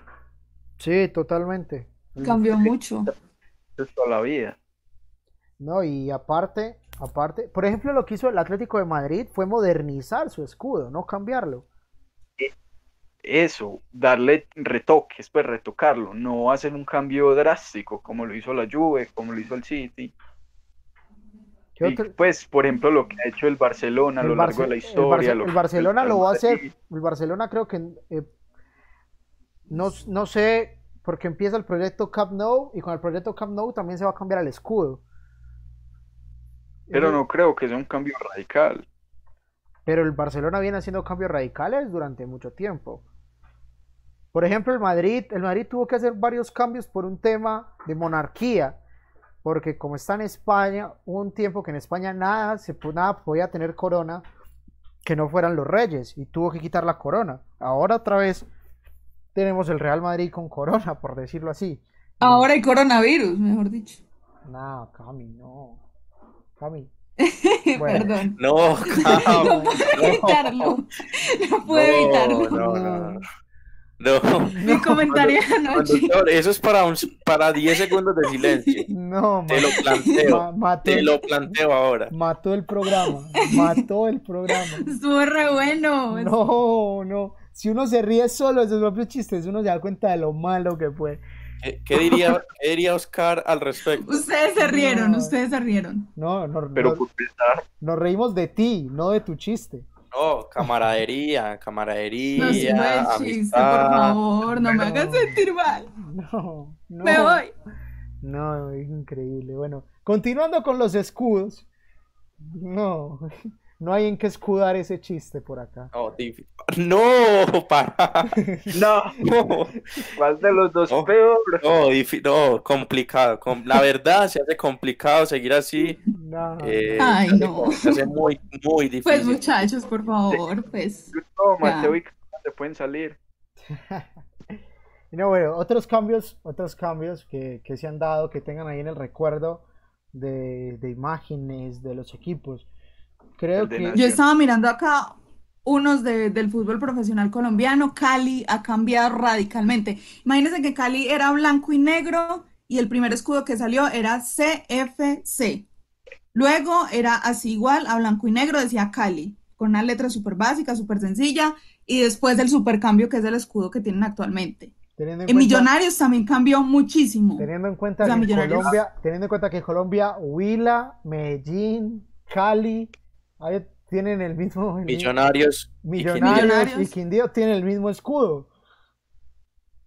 Sí, totalmente. Cambió mucho. Toda la vida. No, y aparte, aparte, por ejemplo, lo que hizo el Atlético de Madrid fue modernizar su escudo, no cambiarlo. Eso, darle retoques, pues retocarlo, no hacer un cambio drástico como lo hizo la Juve, como lo hizo el City. ¿Qué Y, pues, por ejemplo, lo que ha hecho el Barcelona a el lo largo de la el historia. Barce- el Barcelona lo va a hacer. El Barcelona creo que eh, no, no sé, porque empieza el proyecto Camp Nou y con el proyecto Camp Nou también se va a cambiar el escudo. Pero no creo que sea un cambio radical. Pero el Barcelona viene haciendo cambios radicales durante mucho tiempo. Por ejemplo, el Madrid, el Madrid tuvo que hacer varios cambios por un tema de monarquía, porque como está en España, hubo un tiempo que en España nada, se, nada podía tener corona que no fueran los reyes y tuvo que quitar la corona. Ahora otra vez tenemos el Real Madrid con corona, por decirlo así. Ahora hay coronavirus, mejor dicho. No, Cami, no. Cami. [LAUGHS] Bueno. Perdón. No, Cam, No puedo evitarlo. No puedo evitarlo. no, no, no. No, Mi comentario anoche. conductor, eso es para, un, para 10 segundos de silencio. No, Te lo planteo. ma- mató Te el- lo planteo ahora. Mató el programa, mató el programa. [LAUGHS] Estuvo re bueno. No, no. Si uno se ríe solo de sus propios chistes, uno se da cuenta de lo malo que fue. ¿Qué, qué diría, [LAUGHS] qué diría Oscar al respecto? Ustedes se rieron, No. ustedes se rieron. No, no, Pero no- por pensar, nos reímos de ti, no de tu chiste. No, camaradería, No camaradería, sube el chiste, por favor, no me hagan sentir mal. No, no. Me voy. No, es increíble. Bueno, continuando con los escudos. No, no hay en qué escudar ese chiste por acá. No, [LAUGHS] no, para. [LAUGHS] no, No, ¿cuál de los dos No. peor? no, no, complicado. com- La verdad se hace complicado seguir así. No, eh, Ay, se hace- no. Se hace muy, muy difícil. Pues muchachos, por favor, pues. No, Mateo y se pueden salir. [LAUGHS] Y no, bueno, otros cambios, otros cambios que, que se han dado, que tengan ahí en el recuerdo de, de imágenes de los equipos. Creo que. Yo estaba mirando acá unos de- del fútbol profesional colombiano. Cali ha cambiado radicalmente. Imagínense que Cali era blanco y negro y el primer escudo que salió era CFC. Luego era así igual a blanco y negro, decía Cali, con una letra súper básica, súper sencilla. Y después del supercambio que es el escudo que tienen actualmente. teniendo en En cuenta, Millonarios también cambió muchísimo. teniendo en cuenta O sea, que Colombia, teniendo en cuenta que en Colombia, Huila, Medellín, Cali, ahí tienen el mismo, [LAUGHS] el mi- Millonarios. y Millonarios, y Quindío tienen el mismo escudo.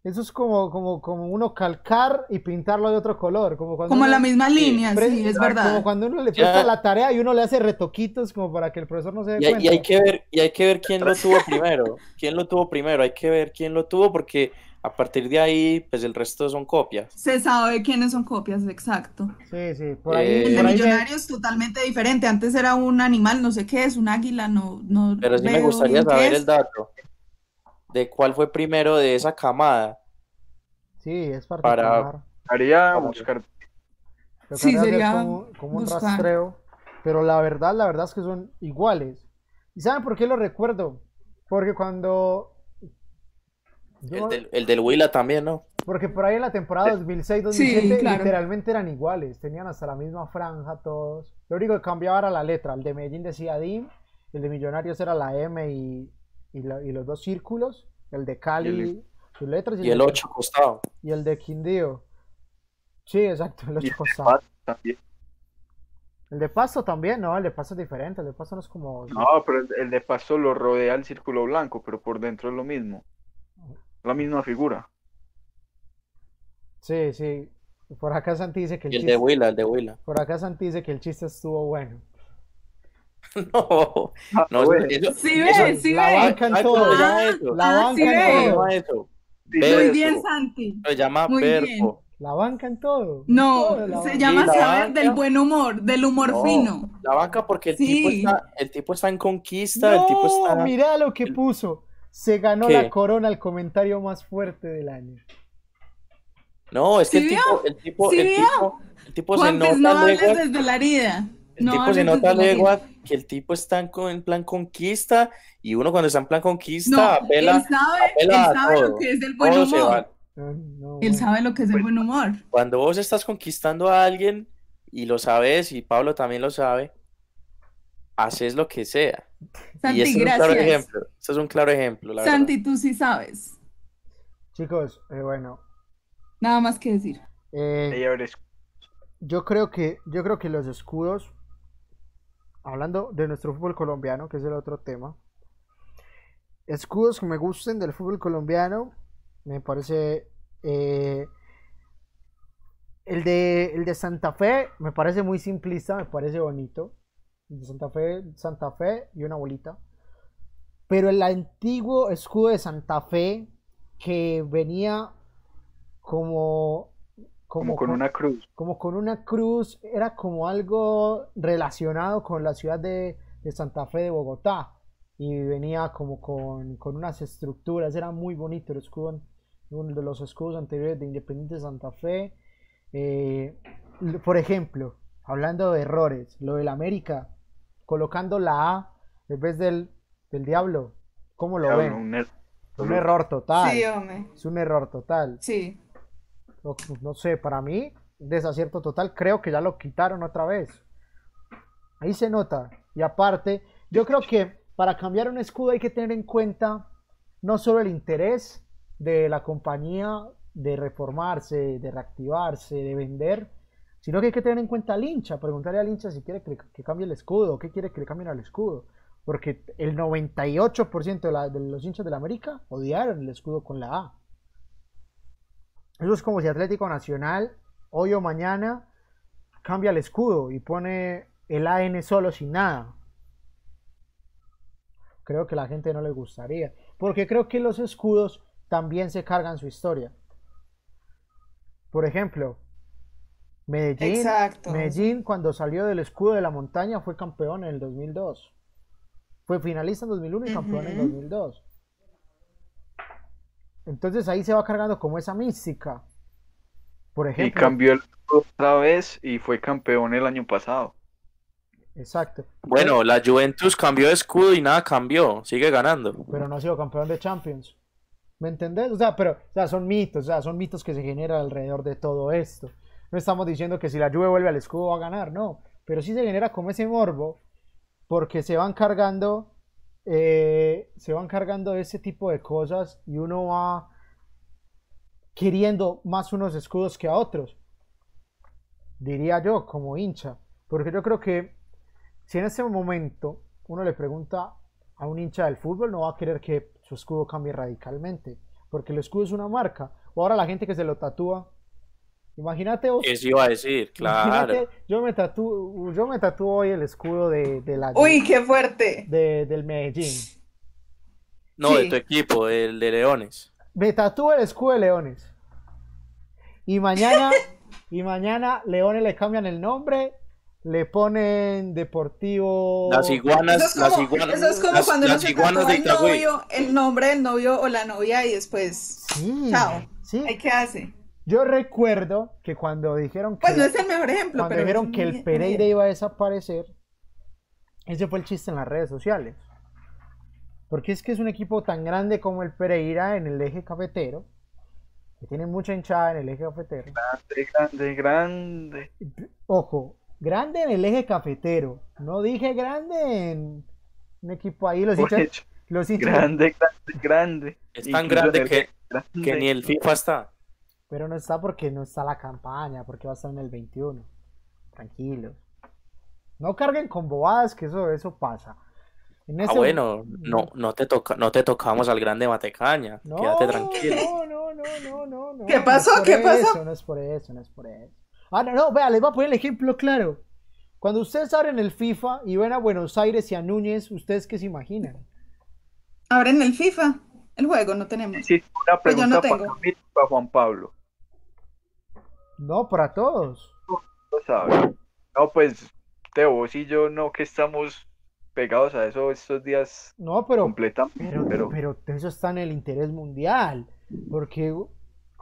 Eso es como, como, como uno calcar y pintarlo de otro color. Como, cuando Como uno- la misma línea, sí, es Como verdad. cuando uno le Ya. presta la tarea y uno le hace retoquitos como para que el profesor no se dé Y hay, cuenta. y hay que ver, y hay que ver quién lo tuvo primero. ¿Quién lo tuvo primero? Hay que ver quién lo tuvo porque a partir de ahí, pues el resto son copias. Se sabe quiénes son copias, exacto. Sí, sí, por ahí, Eh, El de Millonarios totalmente diferente. Antes era un animal, no sé qué es, un águila, no, no Pero sí me gustaría saber es. el dato de cuál fue primero de esa camada. Sí, es particular. Haría Para- buscar. Sí, sería como, como un rastreo. Pero la verdad, la verdad es que son iguales. ¿Y saben por qué lo recuerdo? Porque cuando... yo- El del, el del Huila también, ¿no? Porque por ahí en la temporada 2006-2007 Sí, claro. literalmente eran iguales, tenían hasta la misma franja todos. Lo único que cambiaba era la letra, el de Medellín decía DIM, el de Millonarios era la M y, y la- y los dos círculos, el de Cali Sus letras Y el de- 8 costado. y el de Quindío. Sí, exacto, el Y 8 el costado. Pasto también. El de Pasto también, no, el de Pasto es diferente, el de Pasto no es como... No, pero el, el de Pasto lo rodea el círculo blanco, pero por dentro es lo mismo. La misma figura. Sí, sí. Por acá Santi dice que el Y el chiste... de Huila, el de Huila. Por acá Santi dice que el chiste estuvo bueno. [LAUGHS] No, Ah, no, bueno. eso, Sí eso- ves, sí la ves. banca en ¿sabe cómo todo. se llama eso? La Ah, banca sí en ves. ¿Cómo se todo. eso? Muy bien, Santi. Se llama Muy bien. verbo. La banca en todo. No, Todo se llama saber banca. del buen humor, del humor No, fino. La banca porque el Sí. tipo está, el tipo está en conquista, el tipo está. mira lo que puso. Se ganó ¿Qué? la corona, el comentario más fuerte del año. No, es que ¿Sí el vio? tipo, el tipo, ¿Sí el vio? tipo, el tipo se pues nota no hables legua, desde la herida. el No tipo se nota legua que el tipo está en, plan conquista y uno cuando está en plan No, conquista apela, él sabe, él apela a sabe lo todo. que es el buen todo humor. No, no, Él bueno. sabe lo que es el buen humor. Cuando vos estás conquistando a alguien y lo sabes y Pablo también lo sabe, haces lo que sea. y Santi, este es un claro gracias. ejemplo. Este es un claro ejemplo, la verdad. Santi, tú sí sabes. Chicos, eh, bueno. Nada más que decir. eh, yo creo que yo creo que los escudos, hablando de nuestro fútbol colombiano, que es el otro tema, escudos que me gusten del fútbol colombiano, me parece eh, el de el de Santa Fe me parece muy simplista, me parece bonito. De Santa Fe, Santa Fe y una bolita. Pero el antiguo escudo de Santa Fe que venía como como con con- una cruz. como con una cruz, era como algo relacionado con la ciudad de, de Santa Fe de Bogotá. Y venía como con, con unas estructuras, era muy bonito el escudo, uno de los escudos anteriores de Independiente Santa Fe. Eh, por ejemplo, hablando de errores, lo del América, colocando la A en vez del, del diablo, ¿cómo lo Diablo, ven? un er- Un error total. Sí, hombre. Es un error total. Sí. No, no sé, para mí, desacierto total, creo que ya lo quitaron otra vez. Ahí se nota. Y aparte, yo creo que para cambiar un escudo hay que tener en cuenta no solo el interés de la compañía de reformarse, de reactivarse, de vender, sino que hay que tener en cuenta al hincha, preguntarle al hincha si quiere que, cambie el escudo, o qué quiere que le cambien al escudo. Porque el 98% de, la- de los hinchas de la América odiaron el escudo con la A. Eso es como si Atlético Nacional, hoy o mañana, cambia el escudo y pone el AN solo sin nada. Creo que a la gente no le gustaría. Porque creo que los escudos también se cargan su historia. Por ejemplo, Medellín, Exacto. Medellín cuando salió del escudo de la montaña fue campeón en el 2002. Fue finalista en 2001 y campeón en Ujú. 2002. Entonces ahí se va cargando como esa mística. Por Y ejemplo, cambió el escudo otra vez y fue campeón el año pasado. exacto. Bueno, la Juventus cambió de escudo y nada cambió, sigue ganando. pero no ha sido campeón de Champions. ¿Me entendés? O sea, pero o sea, son mitos, o sea, son mitos que se generan alrededor de todo esto. No estamos diciendo que si la Juve vuelve al escudo va a ganar, no. Pero sí se genera como ese morbo porque se van cargando, eh, se van cargando ese tipo de cosas y uno va queriendo más unos escudos que a otros. Diría yo, como hincha. Porque yo creo que si en ese momento uno le pregunta a un hincha del fútbol, no va a querer que su escudo cambie radicalmente. Porque el escudo es una marca. O ahora la gente que se lo tatúa. Imagínate vos. Eso iba a decir, [LAUGHS] claro. yo me tatúo, yo me tatúo hoy el escudo de, de la Uy, qué fuerte. de- del Medellín. No, de tu equipo, el de Leones. Me tatúo el escudo de Leones. Y mañana, [LAUGHS] y mañana Leones le cambian el nombre, le ponen Deportivo. Las iguanas, Eso es las como, iguanas, eso es como las- cuando uno las se iguanas de el novio, el nombre del novio o la novia y después, Sí, chao. sí. ¿Ahí qué hace? Yo recuerdo que cuando dijeron que, Pues no es el mejor ejemplo, cuando pero dijeron que el Pereira iba a desaparecer, ese fue el chiste en las redes sociales. Porque es que es un equipo tan grande como el Pereira en el eje cafetero, que tiene mucha hinchada en el eje cafetero. Grande, grande, grande. Ojo, grande en el eje cafetero. No dije grande en un equipo ahí. Los hinchas, los hinchas, grande, grande, grande. Es tan grande que que ni el FIFA está. Pero no está porque no está la campaña, porque va a estar en el 21. Tranquilos. No carguen con bobadas, que eso, eso pasa. En ah, bueno, no, no te toca, no te tocamos al grande Matecaña. No, Quédate tranquilo. No, no, no, no, no, ¿Qué pasó? No ¿Qué pasó? No es por eso, no es por eso. Ah, no, no, vea, les voy a poner el ejemplo claro. Cuando ustedes abren el FIFA y ven a Buenos Aires y a Núñez, ¿ustedes qué se imaginan? Abren el FIFA, el juego, no tenemos. Sí, una pues pregunta para Juan Pablo. No, para todos. No, no pues, Teo, vos y yo no que estamos pegados a eso estos días. No, pero, completamente, pero, pero, eso está en el interés mundial. Porque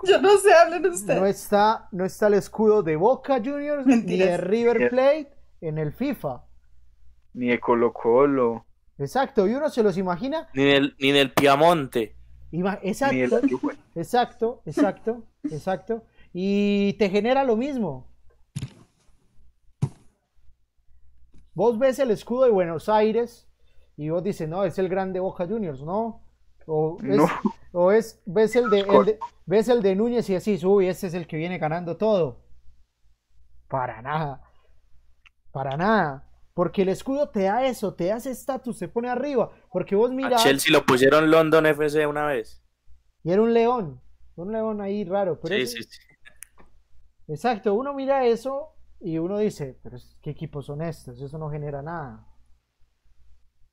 yo no sé, hablen ustedes. No está, no está el escudo de Boca Juniors ni de River Plate en el FIFA. Ni de Colo Colo. Exacto, y uno se los imagina. Ni del, ni del Piamonte. exacto, exacto, exacto, exacto. Y te genera lo mismo. Vos ves el escudo de Buenos Aires y vos dices, no, es el grande Boca Juniors, ¿no? O es, o es ves, el de, ves el de Núñez y así, uy, este es el que viene ganando todo. Para nada. Para nada. Porque el escudo te da eso, te da ese estatus, se pone arriba. Porque vos miras. Chelsea lo pusieron London FC una vez. Y era un león. Un león ahí raro. sí, sí, sí. Exacto, uno mira eso y uno dice, pero ¿qué equipos son estos? Eso no genera nada.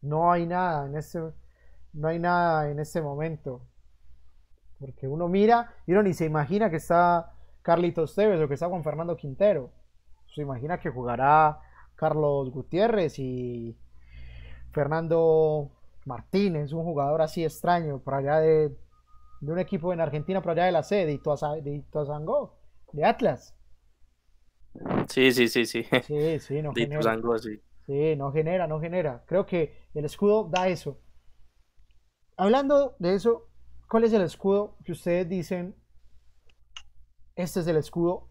No hay nada en este, no hay nada en este momento. Porque uno mira y uno ni se imagina que está Carlitos Tevez o que está Juan Fernando Quintero. Se imagina que jugará Carlos Gutiérrez y Fernando Martínez, un jugador así extraño, por allá de, un equipo en Argentina, por allá de la sede, de Ituazangó, de Atlas. Sí, sí, sí, sí. Sí, sí, no [LAUGHS] genera. sí. no genera, no genera. Creo que el escudo da eso. Hablando de eso, ¿cuál es el escudo que ustedes dicen? Este es el escudo,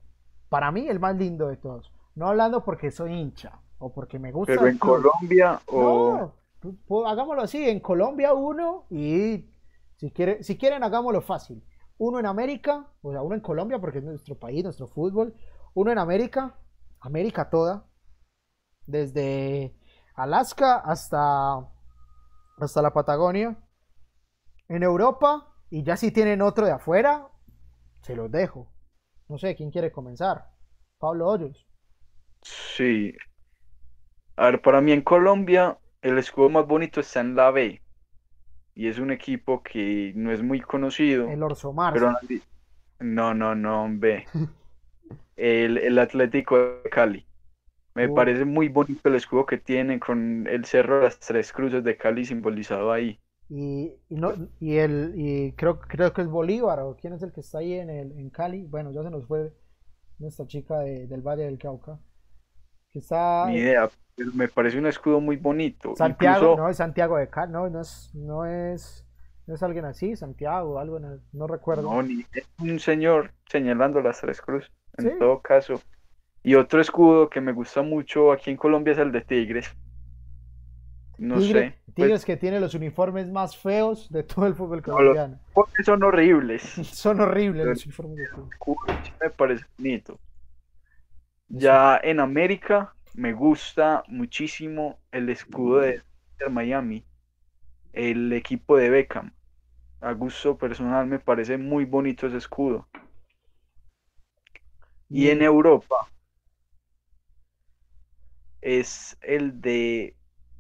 para mí, el más lindo de todos. No hablando porque soy hincha o porque me gusta. Pero en Colombia o. No, hagámoslo así: en Colombia uno y si, quiere, si quieren, hagámoslo fácil. Uno en América, o sea, uno en Colombia porque es nuestro país, nuestro fútbol uno en América, América toda, desde Alaska hasta, hasta la Patagonia. En Europa, y ya si tienen otro de afuera, se los dejo. No sé, ¿quién quiere comenzar? Pablo Hoyos. Sí. A ver, para mí en Colombia, el escudo más bonito está en la B. Y es un equipo que no es muy conocido. El Orso Mar. Pero no, no, no, B. [LAUGHS] el, Atlético de Cali. Me parece muy bonito el escudo que tiene con el cerro de las tres cruces de Cali simbolizado ahí. Y, no, y, el, y creo, creo que es Bolívar, o quién es el que está ahí en, el, en Cali. Bueno, ya se nos fue nuestra chica del Valle del Cauca. Está, Ni idea, me parece un escudo muy bonito. Santiago, no, es Santiago de Cali, no, no es, no es, no es alguien así, Santiago, algo, no, no recuerdo. No, ni es un señor señalando las tres cruces en todo caso. Y otro escudo que me gusta mucho aquí en Colombia es el de Tigres. No sé. Tigres pues que tiene los uniformes más feos de todo el fútbol colombiano. son horribles. [LAUGHS] son horribles los uniformes de Me parece bonito. Ya en América me gusta muchísimo el escudo de Miami, el equipo de Beckham. A gusto personal me parece muy bonito ese escudo. Y en Europa es el de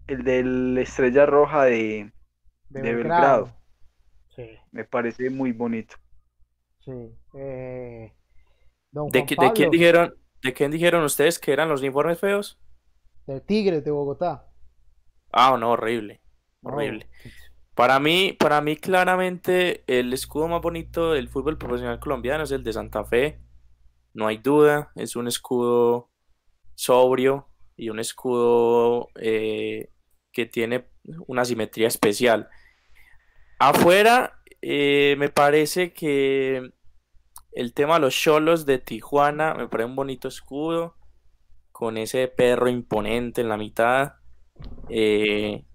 el de la estrella roja de, Belgrado. Me parece muy bonito. Sí. Eh, ¿De, quién dijeron, ¿De quién dijeron ustedes que eran los uniformes feos? De Tigres de Bogotá. Ah, no, horrible. Horrible. Para mí, para mí claramente el escudo más bonito del fútbol profesional colombiano es el de Santa Fe no hay duda, es un escudo sobrio y un escudo eh, que tiene una simetría especial. Afuera, eh, me parece que el tema de los cholos de Tijuana me parece un bonito escudo con ese perro imponente en la mitad. Eh,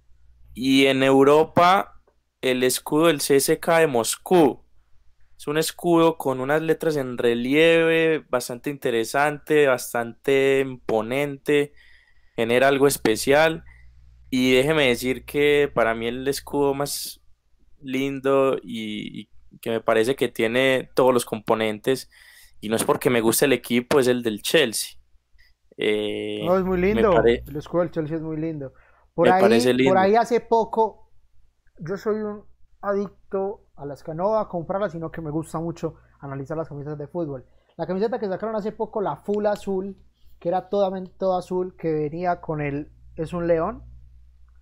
y en Europa, el escudo del CSK de Moscú Es un escudo con unas letras en relieve, bastante interesante, bastante imponente, genera algo especial. Y déjeme decir que para mí el escudo más lindo y, que me parece que tiene todos los componentes, y no es porque me guste el equipo, es el del Chelsea. Eh, no, es muy lindo. El escudo del Chelsea es muy lindo. Por, ahí, por ahí hace poco, yo soy un adicto a las que no a comprarlas, sino que me gusta mucho analizar las camisetas de fútbol. La camiseta que sacaron hace poco, la full azul, que era toda, toda azul, que venía con el... Es un león,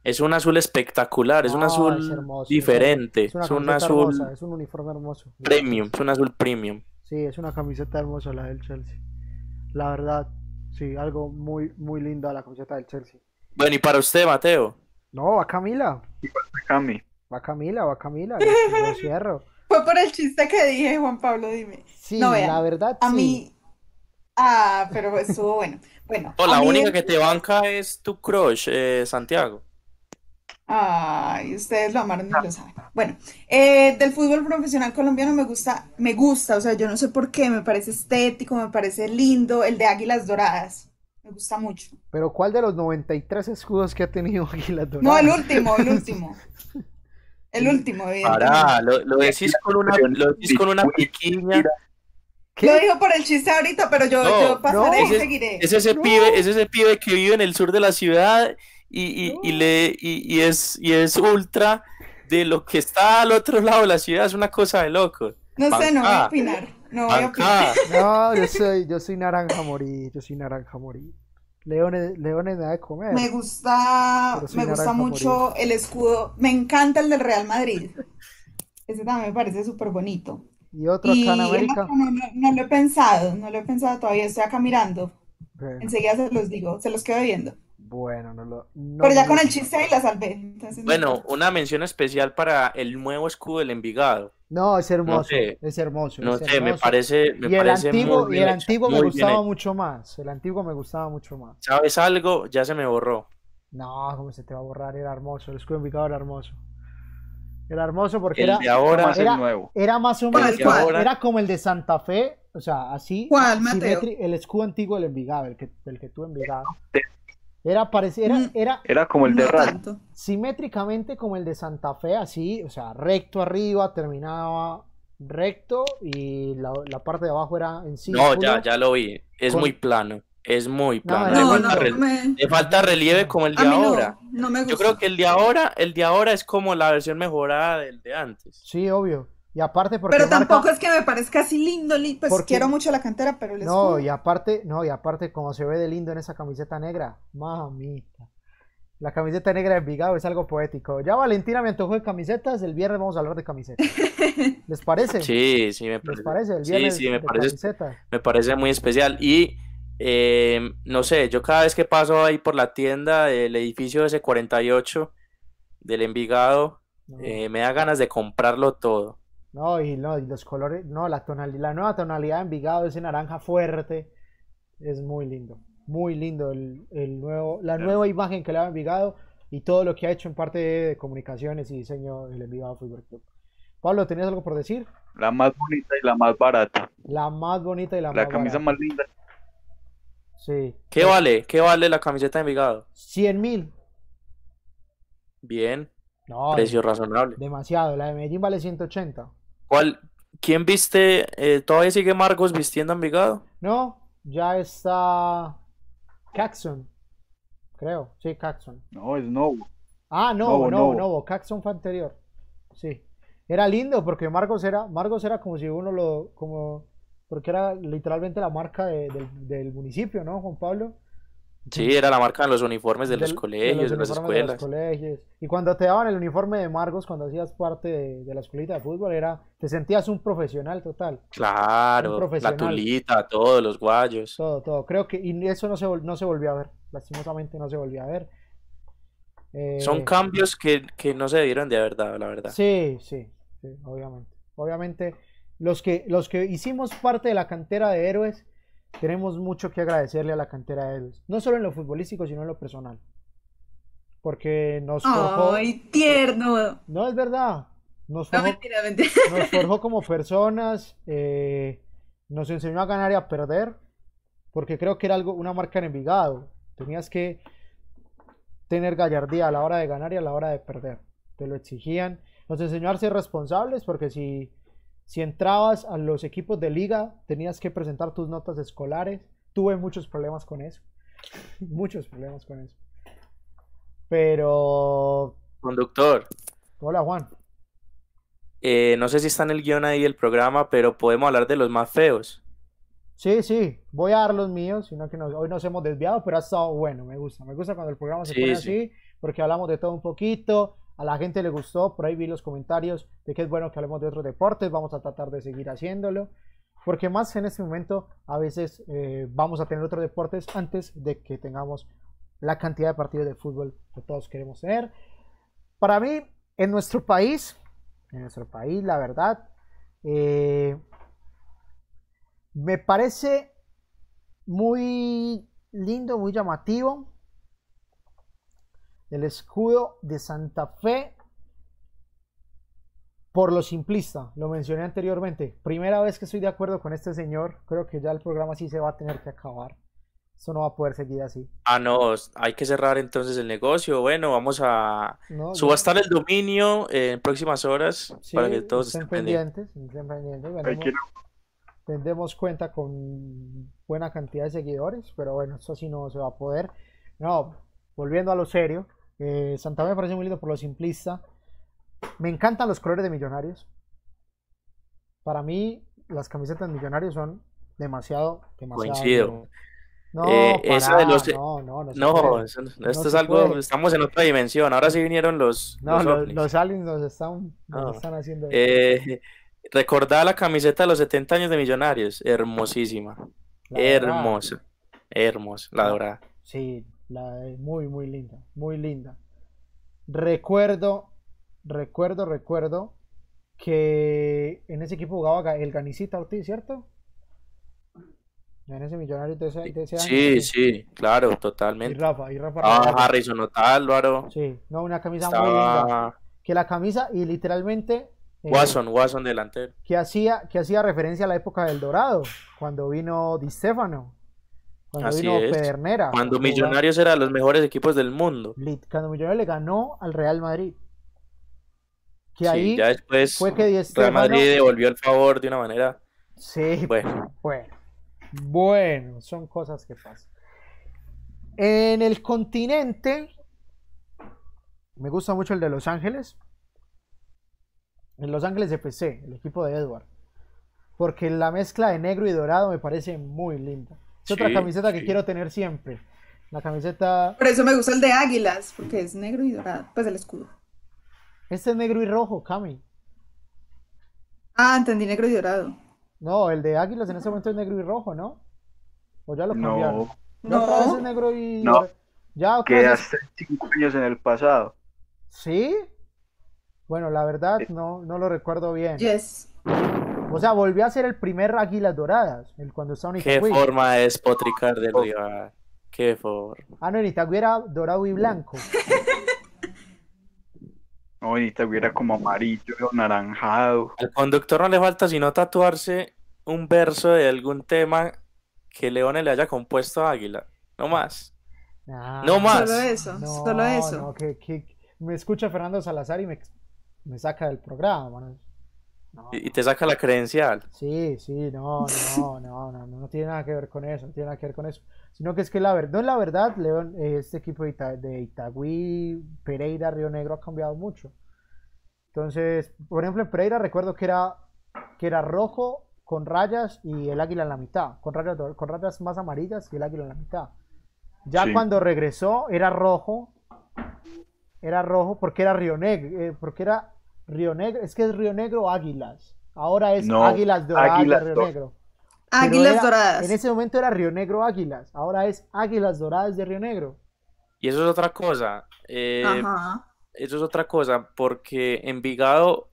es un azul espectacular, es un azul diferente. Es, un azul. es un uniforme hermoso. Premium, es un azul premium. Sí, es una camiseta hermosa la del Chelsea. La verdad, sí, algo muy, muy lindo la camiseta del Chelsea. Bueno, ¿y para usted, Mateo? No, va Camila. Va Cami. Va Camila, va Camila. Lo [LAUGHS] cierro. Fue por el chiste que dije, Juan Pablo, dime. Sí, la verdad, a sí. mí. Ah, pero estuvo bueno. Bueno. la única que te banca es tu crush, eh, Santiago. Ay, ustedes lo amaron y lo saben. Bueno, eh, del fútbol profesional colombiano me gusta, me gusta, o sea, yo no sé por qué, me parece estético, me parece lindo, el de Águilas Doradas. Me gusta mucho. Pero ¿cuál de los 93 escudos que ha tenido [LAUGHS] Águilas Doradas? No, el último, el último. [LAUGHS] El último, Pará, lo, lo decís con una, lo decís con una piquiña. ¿Qué? Lo dijo por el chiste ahorita, pero yo, yo pasaré y seguiré. Es ese, pibe, es ese pibe que vive en el sur de la ciudad y, y, y le, y, es, y es ultra de lo que está al otro [LAUGHS] lado de la ciudad, es una cosa de loco. No sé, no voy a opinar. No voy a opinar. [LAUGHS] No, yo soy, yo soy naranja morir, yo soy naranja morir. Leones, leones nada de comer. Me gusta, me gusta mucho el escudo, me encanta el del Real Madrid. Ese también me parece súper bonito. Y otro acá en América. No, no, lo he pensado, no lo he pensado todavía, estoy acá mirando. Enseguida se los digo, se los quedo viendo. Bueno, no lo. Pero ya con el chiste ahí la salvé. bueno, una mención especial para el nuevo escudo del Envigado. No, es hermoso. es hermoso. No sé, me parece. Me y el parece antiguo, muy y el antiguo me gustaba mucho más. El antiguo me gustaba mucho más. ¿Sabes algo? Ya se me borró. No, ¿cómo se te va a borrar? Era hermoso. El escudo Envigado era hermoso. Era hermoso porque el era. De ahora era, el nuevo. era más o menos. Era como el de Santa Fe. O sea, así. ¿Cuál, Mateo? El escudo antiguo del Envigado, el que, el que tú Envigado. Era, pareciera, mm. era, era como el de no Simétricamente como el de Santa Fe, así, o sea, recto arriba, terminaba recto y la, la parte de abajo era en sí. No, ya, ya lo vi. Es muy plano. Es muy plano. No, le, falta me... le, falta relieve como el de ahora. No, me gusta. Yo creo que el de ahora, el de ahora es como la versión mejorada del de antes. Sí, obvio. Y aparte porque Pero tampoco es que me parezca así lindo, pues porque... quiero mucho la cantera, pero el No, y aparte, no, y aparte como se ve de lindo en esa camiseta negra, mamita. La camiseta negra de Envigado es algo poético. Ya Valentina me antojó de camisetas, el viernes vamos a hablar de camisetas. [LAUGHS] ¿Les parece? Sí, sí, me parece. ¿Les parece? El viernes sí, sí, me de parece, camisetas. me parece muy especial. Y eh, no sé, yo cada vez que paso ahí por la tienda del edificio S48 del Envigado, No. eh, me da ganas de comprarlo todo. No, y no, y los colores, no, la tonalidad, la nueva tonalidad de Envigado, ese naranja fuerte, es muy lindo, muy lindo el, el nuevo, la nueva imagen que le da Envigado y todo lo que ha hecho en parte de comunicaciones y diseño del Envigado Fútbol Club. Pablo, ¿tenías algo por decir? La más bonita y la más barata. La más bonita y la, La más camisa barata. más linda. Sí. ¿Qué vale? ¿Qué vale la camiseta de Envigado? 100 mil. Bien, No, precio razonable. demasiado. La de Medellín vale 180. ¿Cuál? ¿Quién viste? eh, ¿Todavía sigue Marcos vistiendo a Envigado? No, ya está Caxon, creo. Sí, Caxon. No, es no. Ah, no, Novo, no, Novo. no, Caxton fue anterior. Sí. Era lindo porque Marcos era, Marcos era como si uno lo, como, porque era literalmente la marca de- del, del municipio, ¿no, Juan Pablo? Sí, era la marca de los uniformes de los Del- colegios, de, los las uniformes de los escuelas. colegios. Y cuando te daban el uniforme de Marcos, cuando hacías parte de, de la escuelita de fútbol, era, te sentías un profesional total. Claro, Un la profesional. tulita, todos los guayos. Todo, todo. Creo que, y eso no se, no se volvió a ver. Lastimosamente no se volvió a ver. Eh, Son cambios que, que no se dieron de verdad, la verdad. Sí, sí, sí, obviamente. Obviamente, los que, los que hicimos parte de la cantera de héroes, tenemos mucho que agradecerle a la cantera de héroes. No solo en lo futbolístico, sino en lo personal. Porque nos forjó. ¡Ay, tierno! No es verdad. nos No, forjó, mentira, mentira. nos forjó [LAUGHS] como personas, eh, nos enseñó a ganar y a perder, porque creo que era algo, una marca en Envigado. Tenías que tener gallardía a la hora de ganar y a la hora de perder. Te lo exigían. Nos enseñó a ser responsables, porque si, si entrabas a los equipos de liga, tenías que presentar tus notas escolares. Tuve muchos problemas con eso. [LAUGHS] muchos problemas con eso. Pero... Conductor, Hola Juan. eh, no sé si está en el guion ahí el programa, pero podemos hablar de los más feos. Sí, sí, voy a dar los míos, sino que nos- hoy nos hemos desviado, pero ha estado bueno, me gusta. Me gusta cuando el programa se Sí, pone sí. así, porque hablamos de todo un poquito, a la gente le gustó, por ahí vi los comentarios de que es bueno que hablemos de otros deportes, vamos a tratar de seguir haciéndolo, porque más en este momento a veces eh, vamos a tener otros deportes antes de que tengamos la cantidad de partidos de fútbol que todos queremos tener. Para mí, en nuestro país, en nuestro país, la verdad, eh, me parece muy lindo, muy llamativo el escudo de Santa Fe por lo simplista, lo mencioné anteriormente. Primera vez que estoy de acuerdo con este señor, creo que ya el programa sí se va a tener que acabar. Esto no va a poder seguir así. Ah, no, hay que cerrar entonces el negocio. Bueno, vamos a No, subastar el dominio en próximas horas Sí, para que todos estén estén pendientes. estén pendientes. Que- cuenta con buena cantidad de seguidores, pero bueno, eso sí no se va a poder. No, volviendo a lo serio, eh, Santa Fe me parece muy lindo por lo simplista. Me encantan los colores de Millonarios. Para mí, las camisetas de Millonarios son demasiado, demasiado. Coincido. No, Eh, eso para, de los- no, no, no No, esto es algo, puede. estamos en otra dimensión. Ahora sí vinieron los, No, los los, aliens nos están, nos No. están haciendo. Eh, recordá la camiseta de los 70 años de Millonarios, hermosísima, hermosa, hermosa, la dorada. Sí, la es muy, muy linda, muy linda. Recuerdo, recuerdo, recuerdo que en ese equipo jugaba Ga- el Ganicita Ortiz, ¿cierto? En ese millonario de ese, de ese año. Sí, sí, claro, Y totalmente. Rafa, y Rafa Ah. Harrison Otálvaro, Sí, no, una camisa muy linda. Que la camisa, y literalmente, eh, Watson, Watson delantero. que hacía, que hacía referencia a la época del Dorado, cuando vino Di Stefano, cuando Así vino es. Pedernera. Cuando jugaba- Millonarios era de los mejores equipos del mundo. Cuando Millonarios le ganó al Real Madrid. Que Sí, ahí ya después fue que Real Madrid devolvió el favor de una manera. Sí, Bueno, bueno. Bueno, son cosas que pasan. En el continente, me gusta mucho el de Los Ángeles. En Los Ángeles FC, el equipo de Edward. Porque la mezcla de negro y dorado me parece muy linda. Es otra Sí, camiseta que sí. quiero tener siempre. La camiseta. Por eso me gusta el de águilas, porque es negro y dorado. Pues el escudo. Este es negro y rojo, Cami. Ah, entendí negro y dorado. No, el de Águilas en ese momento es negro y rojo, ¿no? O ya lo cambiaron. No, vez No. es negro y. No. Ya vez es- quedaste cinco años en el pasado. ¿Sí? Bueno, la verdad no, no lo recuerdo bien. Yes. O sea, volvió a ser el primer Águilas Doradas, el cuando estaba en qué Itagüí. forma de despotricar del rival. Qué forma. Ah, no, en Itagüí era dorado y blanco. [LAUGHS] No, bonita, hubiera como amarillo o naranjado. Al conductor no le falta sino tatuarse un verso de algún tema que Leone le haya compuesto a Águila. No más. Ah, No más. Solo eso, No, solo eso. no, que, que me escucha Fernando Salazar y me, me saca del programa. ¿no? No, Y te saca la credencial. Sí, sí, no, no, no, no, no, no tiene nada que ver con eso, no tiene nada que ver con eso. Sino que es que la verdad, no es la verdad, León, este equipo de, Ita- de Itagüí, Pereira, Río Negro ha cambiado mucho. Entonces, por ejemplo, en Pereira recuerdo que era, que era rojo con rayas y el águila en la mitad, con rayas, con rayas más amarillas y el águila en la mitad. Ya Sí. cuando regresó era rojo, era rojo porque era Río Negro, eh, porque era Río Negro, es que es Río Negro Águilas. Ahora es No, Águilas Doradas Águilas de Río Negro. Águilas era- doradas. En ese momento era Río Negro Águilas, ahora es Águilas Doradas de Río Negro. Y eso es otra cosa. eh, Ajá. eso es otra cosa, porque Envigado,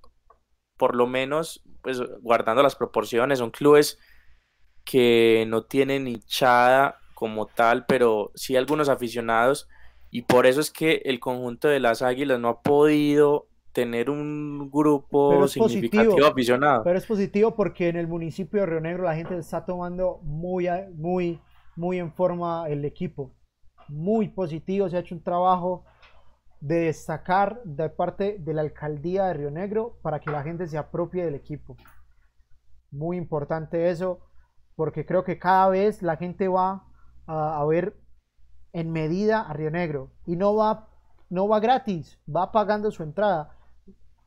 por lo menos, pues guardando las proporciones, son clubes que no tienen hinchada como tal, pero sí algunos aficionados, y por eso es que el conjunto de las Águilas no ha podido tener un grupo significativo positivo. aficionado. Pero es positivo porque en el municipio de Río Negro la gente está tomando muy, muy, muy en forma el equipo. Muy positivo, se ha hecho un trabajo de destacar de parte de la alcaldía de Río Negro para que la gente se apropie del equipo. Muy importante eso, porque creo que cada vez la gente va a, a ver en medida a Río Negro y no va, no va gratis, va pagando su entrada,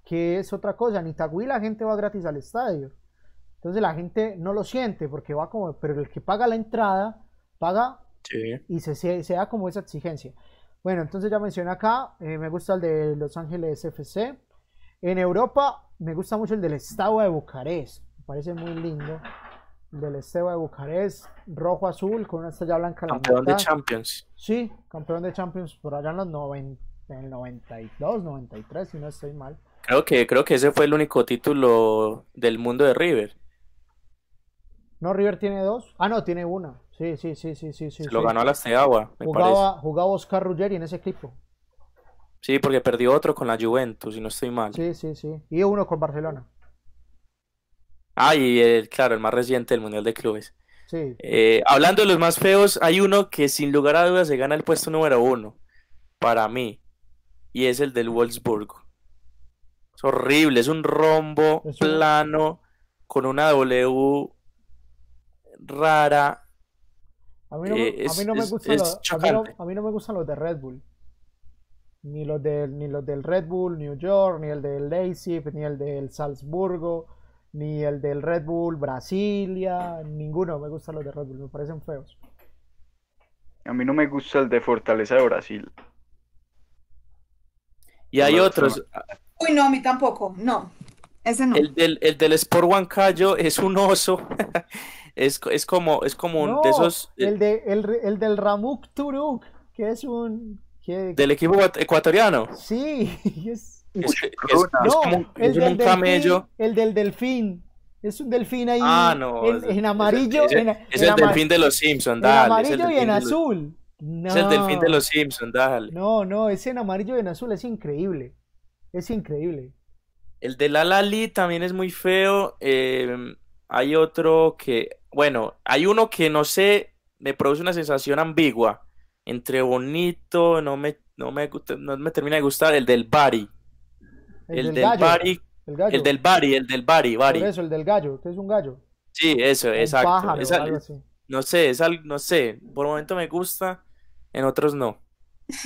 que es otra cosa. En Itagüí la gente va gratis al estadio. Entonces la gente no lo siente porque va como, pero el que paga la entrada paga Sí. y se, se, se da como esa exigencia. Bueno, entonces ya mencioné acá, eh, me gusta el de Los Ángeles FC. En Europa me gusta mucho el del Estado de Bucarest, me parece muy lindo. El del Estado de Bucarest, rojo azul con una estrella blanca en la Campeón de. Champions. Sí, campeón de Champions por allá en los 90, en el 92, 93, si no estoy mal. Creo que, creo que ese fue el único título del mundo de River. No, River tiene dos. Ah, no, tiene una. Sí, sí, sí, sí, sí, sí. Lo ganó a la Steaua, me parece. Jugaba, jugaba Oscar Ruggeri en ese equipo. Sí, porque perdió otro con la Juventus, si no estoy mal. Sí, sí, sí. Y uno con Barcelona. Ah, y el, claro, el más reciente del Mundial de Clubes. Sí. Eh, hablando de los más feos, hay uno que sin lugar a dudas se gana el puesto número uno para mí, y es el del Wolfsburgo. Es horrible, es un rombo Es un- plano con una W rara. A mí no me, a es- mí no me es- gustan los, a mí no, chocante. a mí no me gustan los de Red Bull. Ni los del, ni los del Red Bull New York, ni el del Leipzig, ni el del Salzburgo, ni el del Red Bull Brasilia, ninguno me gustan los de Red Bull, me parecen feos. A mí no me gusta el de Fortaleza de Brasil. Y hay No, otros, Uy, no, a mí tampoco. No, ese no. el del, el del Sport Huancayo es un oso. [LAUGHS] Es, es como, es como un No, de esos eh, el, de, el, el del Ramuk Turuk, que es un... que- del equipo ecuat- ecuatoriano. Sí, [LAUGHS] es... Es, es- es No, como un, el es como del un camello. delfín, el del delfín. Es un delfín ahí Ah, no. en, en amarillo, en, es en el delfín de los Simpsons, en dale. es el amarillo y delfín en de los- azul. Es el delfín de No, los Simpsons, dale. no, no, ese en amarillo y en azul es increíble. Es increíble. El de Lali también es muy feo. eh, hay otro que, bueno, hay uno que no sé, me produce una sensación ambigua. Entre bonito, no me, no me, no me termina de gustar. El del Bari. El, El del del Bari. el. El del Bari, el del Bari, Por Bari. eso, el del gallo, que es un gallo. Sí, eso, Un exacto. pájaro Es algo así. no sé, es al- no sé. Por un momento me gusta, en otros no.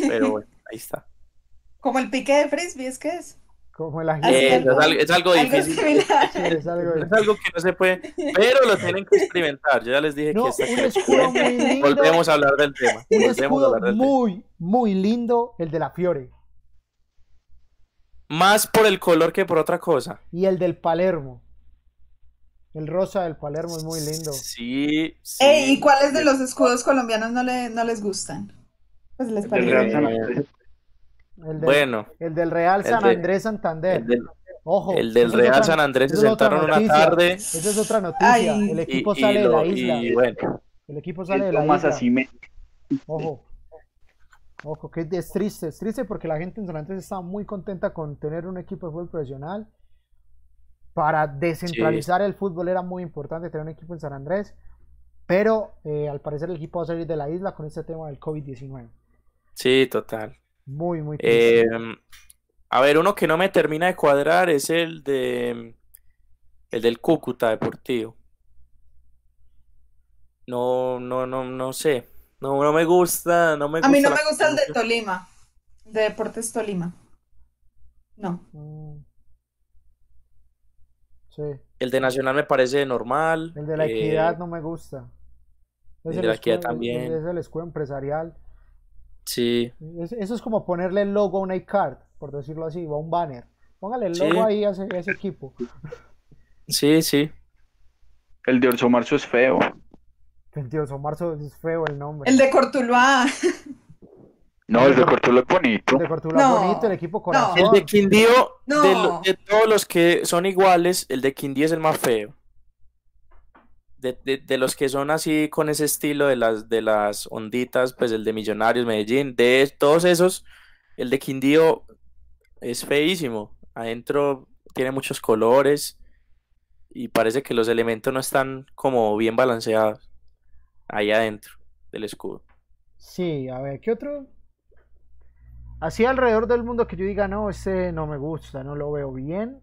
Pero bueno, ahí está. Como el pique de frisbee, ¿es que es? Como el. Eh, es algo, es algo Algo difícil. es algo de- Es algo que no se puede, pero lo tienen que experimentar. Yo ya les dije No, que un escudo muy lindo. Volvemos a hablar del tema. Un Volvemos a escudo hablar del tema. muy, muy lindo, el de la Fiore. Más por el color que por otra cosa. Y el del Palermo. El rosa del Palermo es muy lindo. Sí, sí. Ey, ¿y cuáles de los escudos colombianos no, le, no les gustan? Pues les parece. Real San Eh, Andrés. El del, Bueno, el del Real San de- Andrés Santander. el del, Ojo. el del Real otra- San Andrés se sentaron una tarde Esa es otra noticia. Ay. El y, equipo y sale de la isla. y bueno, El equipo sale de la isla. así me- Ojo. Ojo, que es triste. Es triste porque la gente en San Andrés estaba muy contenta con tener un equipo de fútbol profesional. Para descentralizar el fútbol era muy importante tener un equipo en San Andrés. Pero eh, al parecer el equipo va a salir de la isla con este tema del COVID-19. sí, total. Muy, muy triste. Eh, a ver, uno que no me termina de cuadrar es el de el del Cúcuta Deportivo. No, no, no, no sé. No, no me gusta, no me A mí no me gusta el de Tolima, de Deportes Tolima. No. Mm. Sí. El de Nacional me parece normal. El de la eh, equidad no me gusta. Es el de la equidad también. Es el escudo empresarial. Sí, Es- eso es como ponerle el logo a una iCard, por decirlo así, o a un banner. Póngale el Sí. logo ahí a ese, a ese equipo. sí, sí. El de Orso Marzo es feo. Dios, Marzo es feo el nombre. El de Cortuluá. No, el de Cortulo es bonito. El de Cortuluá No, bonito, el equipo no. corazón. El de Quindío, No. de, lo- de todos los que son iguales, el de Quindío es el más feo. De, de- los que son así con ese estilo de las, de las onditas, pues el de Millonarios, Medellín, de todos esos, el de Quindío es feísimo. Adentro tiene muchos colores y parece que los elementos no están como bien balanceados ahí adentro del escudo. Sí, a ver, ¿qué otro? Así alrededor del mundo que yo diga, no, ese no me gusta, no lo veo bien.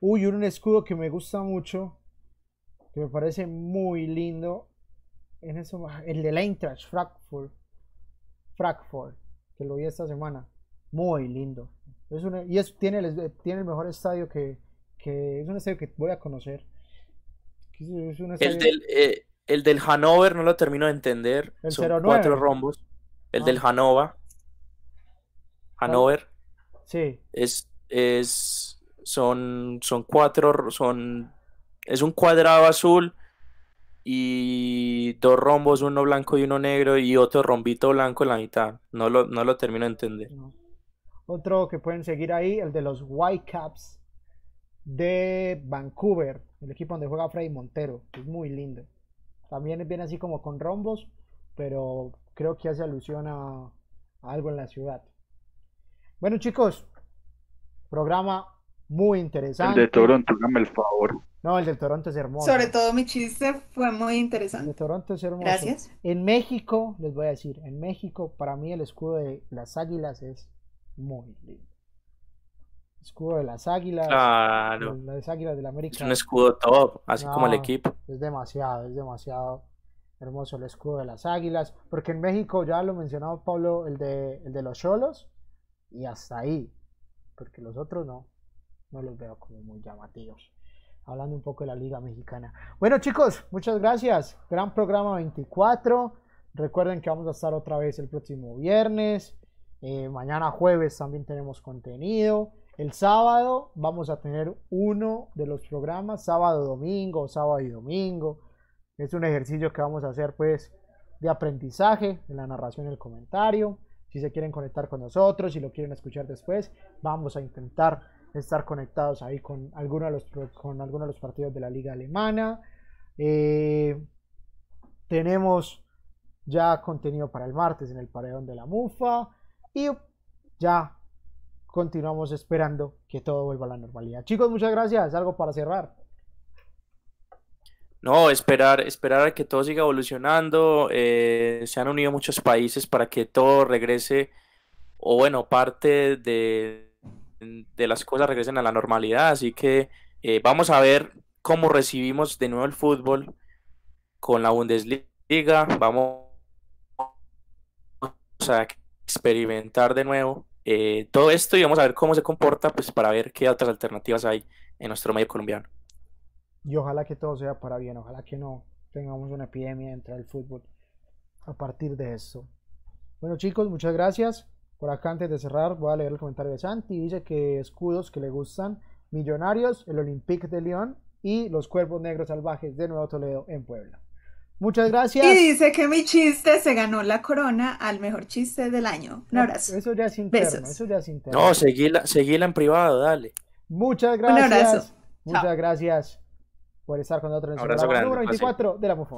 Uy, un escudo que me gusta mucho, que me parece muy lindo, en eso, el de la Eintracht Frankfurt, Frankfurt, que lo vi esta semana, muy lindo. Es y es, tiene, el, tiene el mejor estadio que, que, es un estadio que voy a conocer. el, del, eh, el del Hanover no lo termino de entender. El Son cuatro rombos. El del ah. Hanova. Hanover. Sí. Es, es, son, son cuatro, son, es un cuadrado azul y dos rombos, uno blanco y uno negro y otro rombito blanco en la mitad. No lo, no lo termino de entender. Otro que pueden seguir ahí, el de los Whitecaps de Vancouver, el equipo donde juega Freddy Montero. Es muy lindo. También viene así como con rombos, pero creo que hace alusión a, algo en la ciudad. Bueno chicos, programa muy interesante. El de Toronto, dame el favor. No, el de Toronto es hermoso. Sobre todo mi chiste fue muy interesante. El de Toronto es hermoso. Gracias. En México, les voy a decir, en México para mí el escudo de las águilas es muy lindo escudo de las águilas. Claro. Las águilas del América. Es un escudo top, así como el equipo. Es demasiado, es demasiado hermoso el escudo de las águilas. Porque en México, ya lo mencionaba Pablo, el de, el de los cholos. Y hasta ahí. Porque los otros no. No los veo como muy llamativos. Hablando un poco de la Liga Mexicana. Bueno, chicos, muchas gracias. Gran programa 24. Recuerden que vamos a estar otra vez el próximo viernes. Eh, mañana jueves también tenemos contenido. El sábado vamos a tener uno de los programas, sábado, domingo, sábado y domingo. Es un ejercicio que vamos a hacer pues de aprendizaje en la narración y el comentario. Si se quieren conectar con nosotros, si lo quieren escuchar después, vamos a intentar estar conectados ahí con algunos de los, con algunos de los partidos de la liga alemana. Eh, tenemos ya contenido para el martes en el paredón de la MUFA y ya continuamos esperando que todo vuelva a la normalidad. Chicos, muchas gracias. Algo para cerrar. No, esperar, esperar a que todo siga evolucionando. Eh, se han unido muchos países para que todo regrese, o bueno, parte de, las cosas regresen a la normalidad. Así que eh, vamos a ver cómo recibimos de nuevo el fútbol con la Bundesliga. Vamos a experimentar de nuevo eh, todo esto y vamos a ver cómo se comporta pues para ver qué otras alternativas hay en nuestro medio colombiano. Y ojalá que todo sea para bien, ojalá que no tengamos una epidemia dentro del fútbol a partir de esto. Bueno chicos, muchas gracias. Por acá antes de cerrar voy a leer el comentario de Santi. Dice que escudos que le gustan, Millonarios, el Olympique de León y los Cuervos Negros Salvajes de Nuevo Toledo en Puebla. Muchas gracias. Y dice que mi chiste se ganó la corona al mejor chiste del año. Un abrazo. Eso ya es interno, eso ya es interno. No, seguila, seguila en privado, dale. Muchas gracias. Un abrazo. Muchas gracias por estar con nosotros en el número 24 de la Mufa